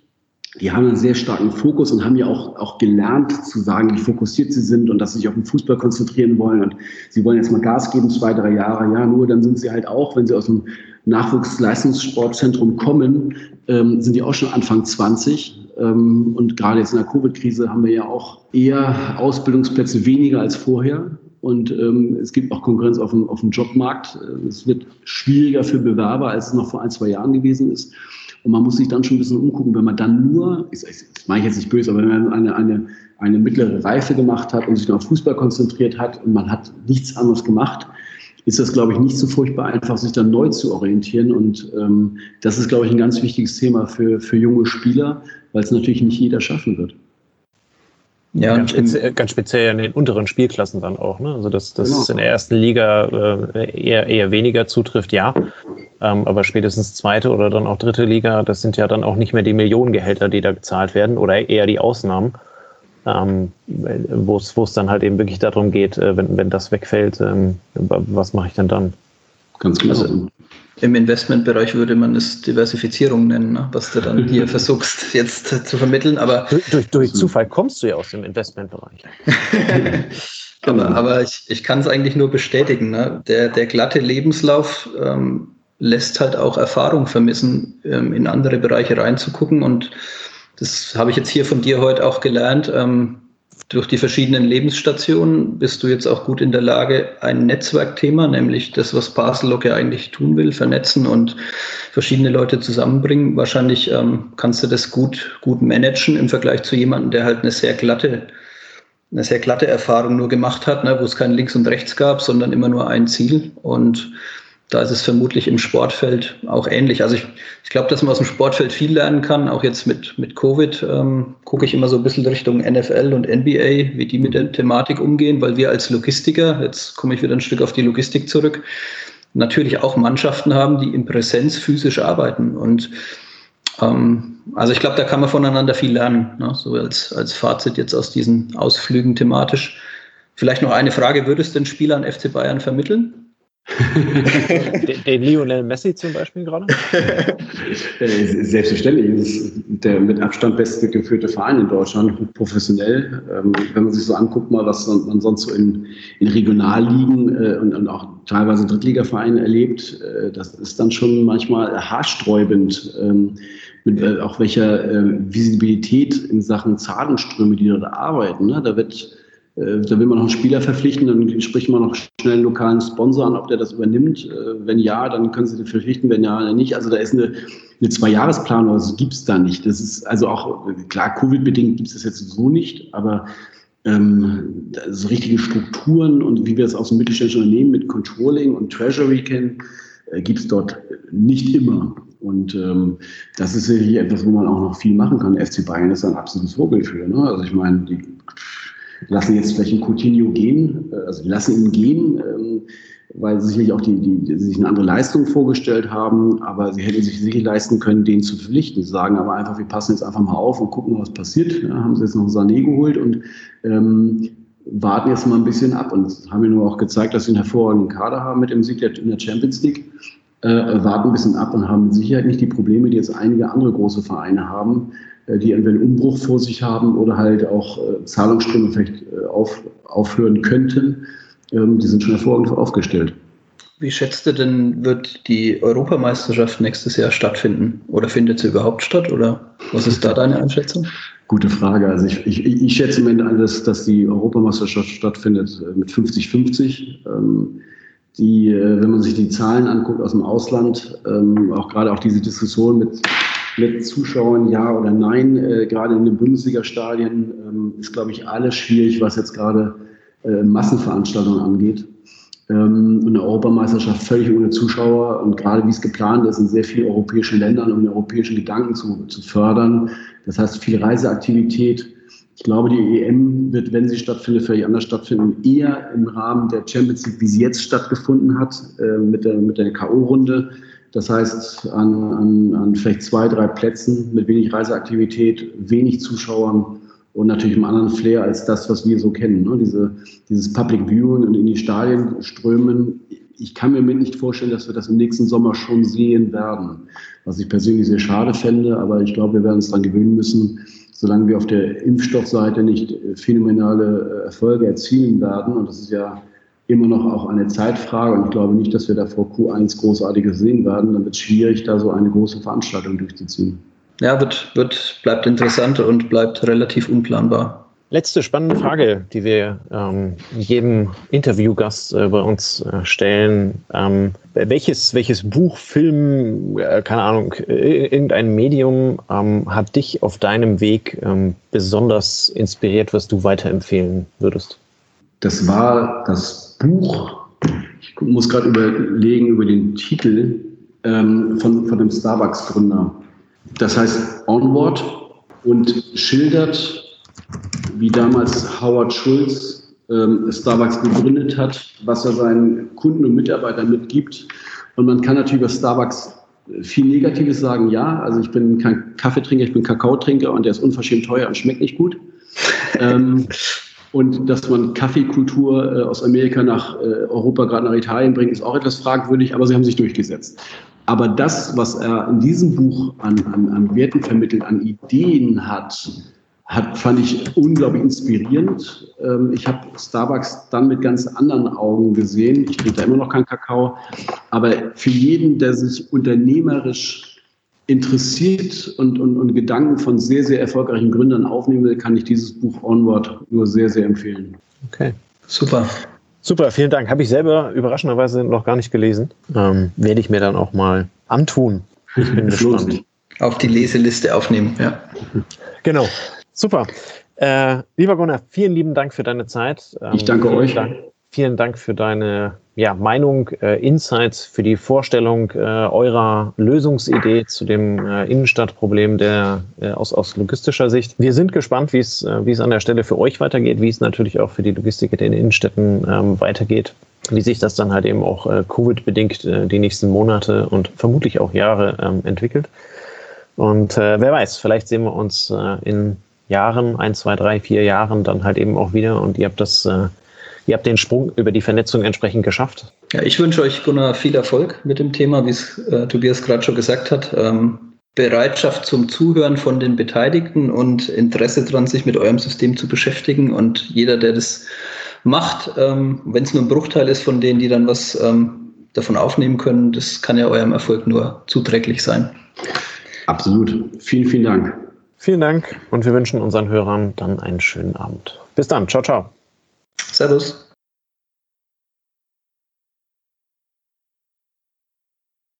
die haben einen sehr starken Fokus und haben ja auch, auch gelernt zu sagen, wie fokussiert sie sind und dass sie sich auf den Fußball konzentrieren wollen. Und sie wollen jetzt mal Gas geben, zwei, drei Jahre. Ja, nur dann sind sie halt auch, wenn sie aus dem Nachwuchsleistungssportzentrum kommen, ähm, sind die auch schon Anfang 20. Ähm, und gerade jetzt in der Covid-Krise haben wir ja auch eher Ausbildungsplätze weniger als vorher. Und ähm, es gibt auch Konkurrenz auf dem, auf dem Jobmarkt. Es wird schwieriger für Bewerber, als es noch vor ein, zwei Jahren gewesen ist. Und man muss sich dann schon ein bisschen umgucken, wenn man dann nur, das meine ich jetzt nicht böse, aber wenn man eine, eine, eine mittlere Reife gemacht hat und sich dann auf Fußball konzentriert hat und man hat nichts anderes gemacht, ist das, glaube ich, nicht so furchtbar einfach, sich dann neu zu orientieren. Und ähm, das ist, glaube ich, ein ganz wichtiges Thema für, für junge Spieler, weil es natürlich nicht jeder schaffen wird. Ja, ganz, speziell, ganz speziell in den unteren Spielklassen dann auch. Ne? Also, dass das genau. in der ersten Liga äh, eher, eher weniger zutrifft, ja. Ähm, aber spätestens zweite oder dann auch dritte Liga, das sind ja dann auch nicht mehr die Millionengehälter, die da gezahlt werden oder eher die Ausnahmen, ähm, wo es dann halt eben wirklich darum geht, äh, wenn, wenn das wegfällt, ähm, was mache ich denn dann? Ganz genau. Also, im Investmentbereich würde man es Diversifizierung nennen, ne? was du dann hier versuchst jetzt zu vermitteln. Aber durch, durch Zufall kommst du ja aus dem Investmentbereich. aber, aber ich, ich kann es eigentlich nur bestätigen. Ne? Der, der glatte Lebenslauf ähm, lässt halt auch Erfahrung vermissen, ähm, in andere Bereiche reinzugucken. Und das habe ich jetzt hier von dir heute auch gelernt. Ähm, durch die verschiedenen Lebensstationen bist du jetzt auch gut in der Lage, ein Netzwerkthema, nämlich das, was Parcellock ja eigentlich tun will, vernetzen und verschiedene Leute zusammenbringen. Wahrscheinlich ähm, kannst du das gut, gut managen im Vergleich zu jemandem, der halt eine sehr glatte, eine sehr glatte Erfahrung nur gemacht hat, ne, wo es kein Links und Rechts gab, sondern immer nur ein Ziel. Und da ist es vermutlich im Sportfeld auch ähnlich. Also ich, ich glaube, dass man aus dem Sportfeld viel lernen kann. Auch jetzt mit, mit Covid ähm, gucke ich immer so ein bisschen Richtung NFL und NBA, wie die mit der Thematik umgehen, weil wir als Logistiker, jetzt komme ich wieder ein Stück auf die Logistik zurück, natürlich auch Mannschaften haben, die in Präsenz physisch arbeiten. Und ähm, also ich glaube, da kann man voneinander viel lernen. Ne? So als, als Fazit jetzt aus diesen Ausflügen thematisch. Vielleicht noch eine Frage, würdest du den Spielern FC Bayern vermitteln? den, Lionel Messi zum Beispiel gerade? Äh, selbstverständlich. Das ist der mit Abstand beste geführte Verein in Deutschland, professionell. Ähm, wenn man sich so anguckt, mal, was man sonst so in, in Regionalligen äh, und, auch teilweise Drittligavereinen erlebt, äh, das ist dann schon manchmal haarsträubend, ähm, mit auch welcher Visibilität in Sachen Zahlungsströme, die dort arbeiten. Ne? Da wird da will man noch einen Spieler verpflichten, dann spricht man noch schnell einen lokalen Sponsor an, ob der das übernimmt. Äh, wenn ja, dann können Sie den verpflichten, wenn ja, dann nicht. Also da ist eine, eine Zwei-Jahres-Planung, das gibt es da nicht. Das ist also auch, klar, Covid-bedingt gibt es das jetzt so nicht, aber ähm, so richtige Strukturen und wie wir es aus dem mittelständischen Unternehmen mit Controlling und Treasury kennen, äh, gibt es dort nicht immer. Und ähm, das ist sicherlich etwas, wo man auch noch viel machen kann. FC Bayern ist ein absolutes Vorbild für. Ne? Also ich meine, die lassen jetzt vielleicht einen Coutinho gehen, äh, also lassen ihn gehen, ähm, weil sie sicherlich auch die, die, die, sich eine andere Leistung vorgestellt haben, aber sie hätten sich sicher leisten können, den zu verpflichten. Sie sagen aber einfach, wir passen jetzt einfach mal auf und gucken, was passiert. Ja, haben sie jetzt noch Sané geholt und ähm, warten jetzt mal ein bisschen ab und haben mir nur auch gezeigt, dass sie einen hervorragenden Kader haben mit dem Sieg in der Champions League. Äh, warten ein bisschen ab und haben mit Sicherheit nicht die Probleme, die jetzt einige andere große Vereine haben, die entweder einen Umbruch vor sich haben oder halt auch äh, Zahlungsströme vielleicht äh, auf, aufhören könnten, ähm, die sind schon hervorragend aufgestellt. Wie schätzt du denn, wird die Europameisterschaft nächstes Jahr stattfinden? Oder findet sie überhaupt statt? Oder was ist da deine Einschätzung? Gute Frage. Also ich, ich, ich schätze im Ende, dass, dass die Europameisterschaft stattfindet mit 50-50. Ähm, die, wenn man sich die Zahlen anguckt aus dem Ausland, ähm, auch gerade auch diese Diskussion mit mit Zuschauern ja oder nein. Äh, gerade in den Bundesliga-Stadien ähm, ist, glaube ich, alles schwierig, was jetzt gerade äh, Massenveranstaltungen angeht. Ähm, und eine Europameisterschaft völlig ohne Zuschauer und gerade wie es geplant ist in sehr vielen europäischen Ländern, um den europäischen Gedanken zu, zu fördern. Das heißt viel Reiseaktivität. Ich glaube, die EM wird, wenn sie stattfindet, völlig anders stattfinden, eher im Rahmen der Champions League, wie sie jetzt stattgefunden hat, äh, mit der, mit der K.O.-Runde. Das heißt, an, an, an vielleicht zwei, drei Plätzen mit wenig Reiseaktivität, wenig Zuschauern und natürlich einem anderen Flair als das, was wir so kennen. Ne? Diese, dieses Public Viewing und in die Stadien strömen. Ich kann mir nicht vorstellen, dass wir das im nächsten Sommer schon sehen werden, was ich persönlich sehr schade fände, aber ich glaube, wir werden uns daran gewöhnen müssen, solange wir auf der Impfstoffseite nicht phänomenale Erfolge erzielen werden. Und das ist ja immer noch auch eine Zeitfrage. Und ich glaube nicht, dass wir da vor Q1 großartiges sehen werden. Dann wird es schwierig, da so eine große Veranstaltung durchzuziehen. Ja, wird, wird, bleibt interessant und bleibt relativ unplanbar. Letzte spannende Frage, die wir ähm, jedem Interviewgast äh, bei uns äh, stellen. Ähm, welches, welches Buch, Film, äh, keine Ahnung, irgendein Medium ähm, hat dich auf deinem Weg ähm, besonders inspiriert, was du weiterempfehlen würdest? Das war das Buch, ich muss gerade überlegen über den Titel ähm, von, von dem Starbucks-Gründer. Das heißt Onward und schildert wie damals Howard Schulz ähm, Starbucks gegründet hat, was er seinen Kunden und Mitarbeitern mitgibt. Und man kann natürlich über Starbucks viel Negatives sagen, ja. Also ich bin kein Kaffeetrinker, ich bin Kakaotrinker und der ist unverschämt teuer und schmeckt nicht gut. ähm, und dass man Kaffeekultur äh, aus Amerika nach äh, Europa, gerade nach Italien bringt, ist auch etwas fragwürdig, aber sie haben sich durchgesetzt. Aber das, was er in diesem Buch an, an, an Werten vermittelt, an Ideen hat, hat, fand ich unglaublich inspirierend. Ähm, ich habe Starbucks dann mit ganz anderen Augen gesehen. Ich trinke da immer noch keinen Kakao. Aber für jeden, der sich unternehmerisch interessiert und, und, und Gedanken von sehr, sehr erfolgreichen Gründern aufnehmen will, kann ich dieses Buch Onward nur sehr, sehr empfehlen. Okay, super. Super, vielen Dank. Habe ich selber überraschenderweise noch gar nicht gelesen. Ähm, werde ich mir dann auch mal antun. Ich bin gespannt. Auf die Leseliste aufnehmen, ja. Genau. Super. Äh, lieber Gunnar, vielen lieben Dank für deine Zeit. Ähm, ich danke euch. Dank, vielen Dank für deine ja, Meinung, äh, Insights, für die Vorstellung äh, eurer Lösungsidee zu dem äh, Innenstadtproblem der, äh, aus, aus logistischer Sicht. Wir sind gespannt, wie es äh, wie es an der Stelle für euch weitergeht, wie es natürlich auch für die Logistik in den Innenstädten ähm, weitergeht wie sich das dann halt eben auch äh, Covid-bedingt äh, die nächsten Monate und vermutlich auch Jahre ähm, entwickelt. Und äh, wer weiß, vielleicht sehen wir uns äh, in Jahren, ein, zwei, drei, vier Jahren dann halt eben auch wieder und ihr habt das, äh, ihr habt den Sprung über die Vernetzung entsprechend geschafft. Ja, ich wünsche euch, Gunnar, viel Erfolg mit dem Thema, wie es äh, Tobias gerade schon gesagt hat. Ähm, Bereitschaft zum Zuhören von den Beteiligten und Interesse daran, sich mit eurem System zu beschäftigen. Und jeder, der das macht, ähm, wenn es nur ein Bruchteil ist von denen, die dann was ähm, davon aufnehmen können, das kann ja eurem Erfolg nur zuträglich sein. Absolut. Vielen, vielen Dank. Vielen Dank und wir wünschen unseren Hörern dann einen schönen Abend. Bis dann. Ciao, ciao. Servus.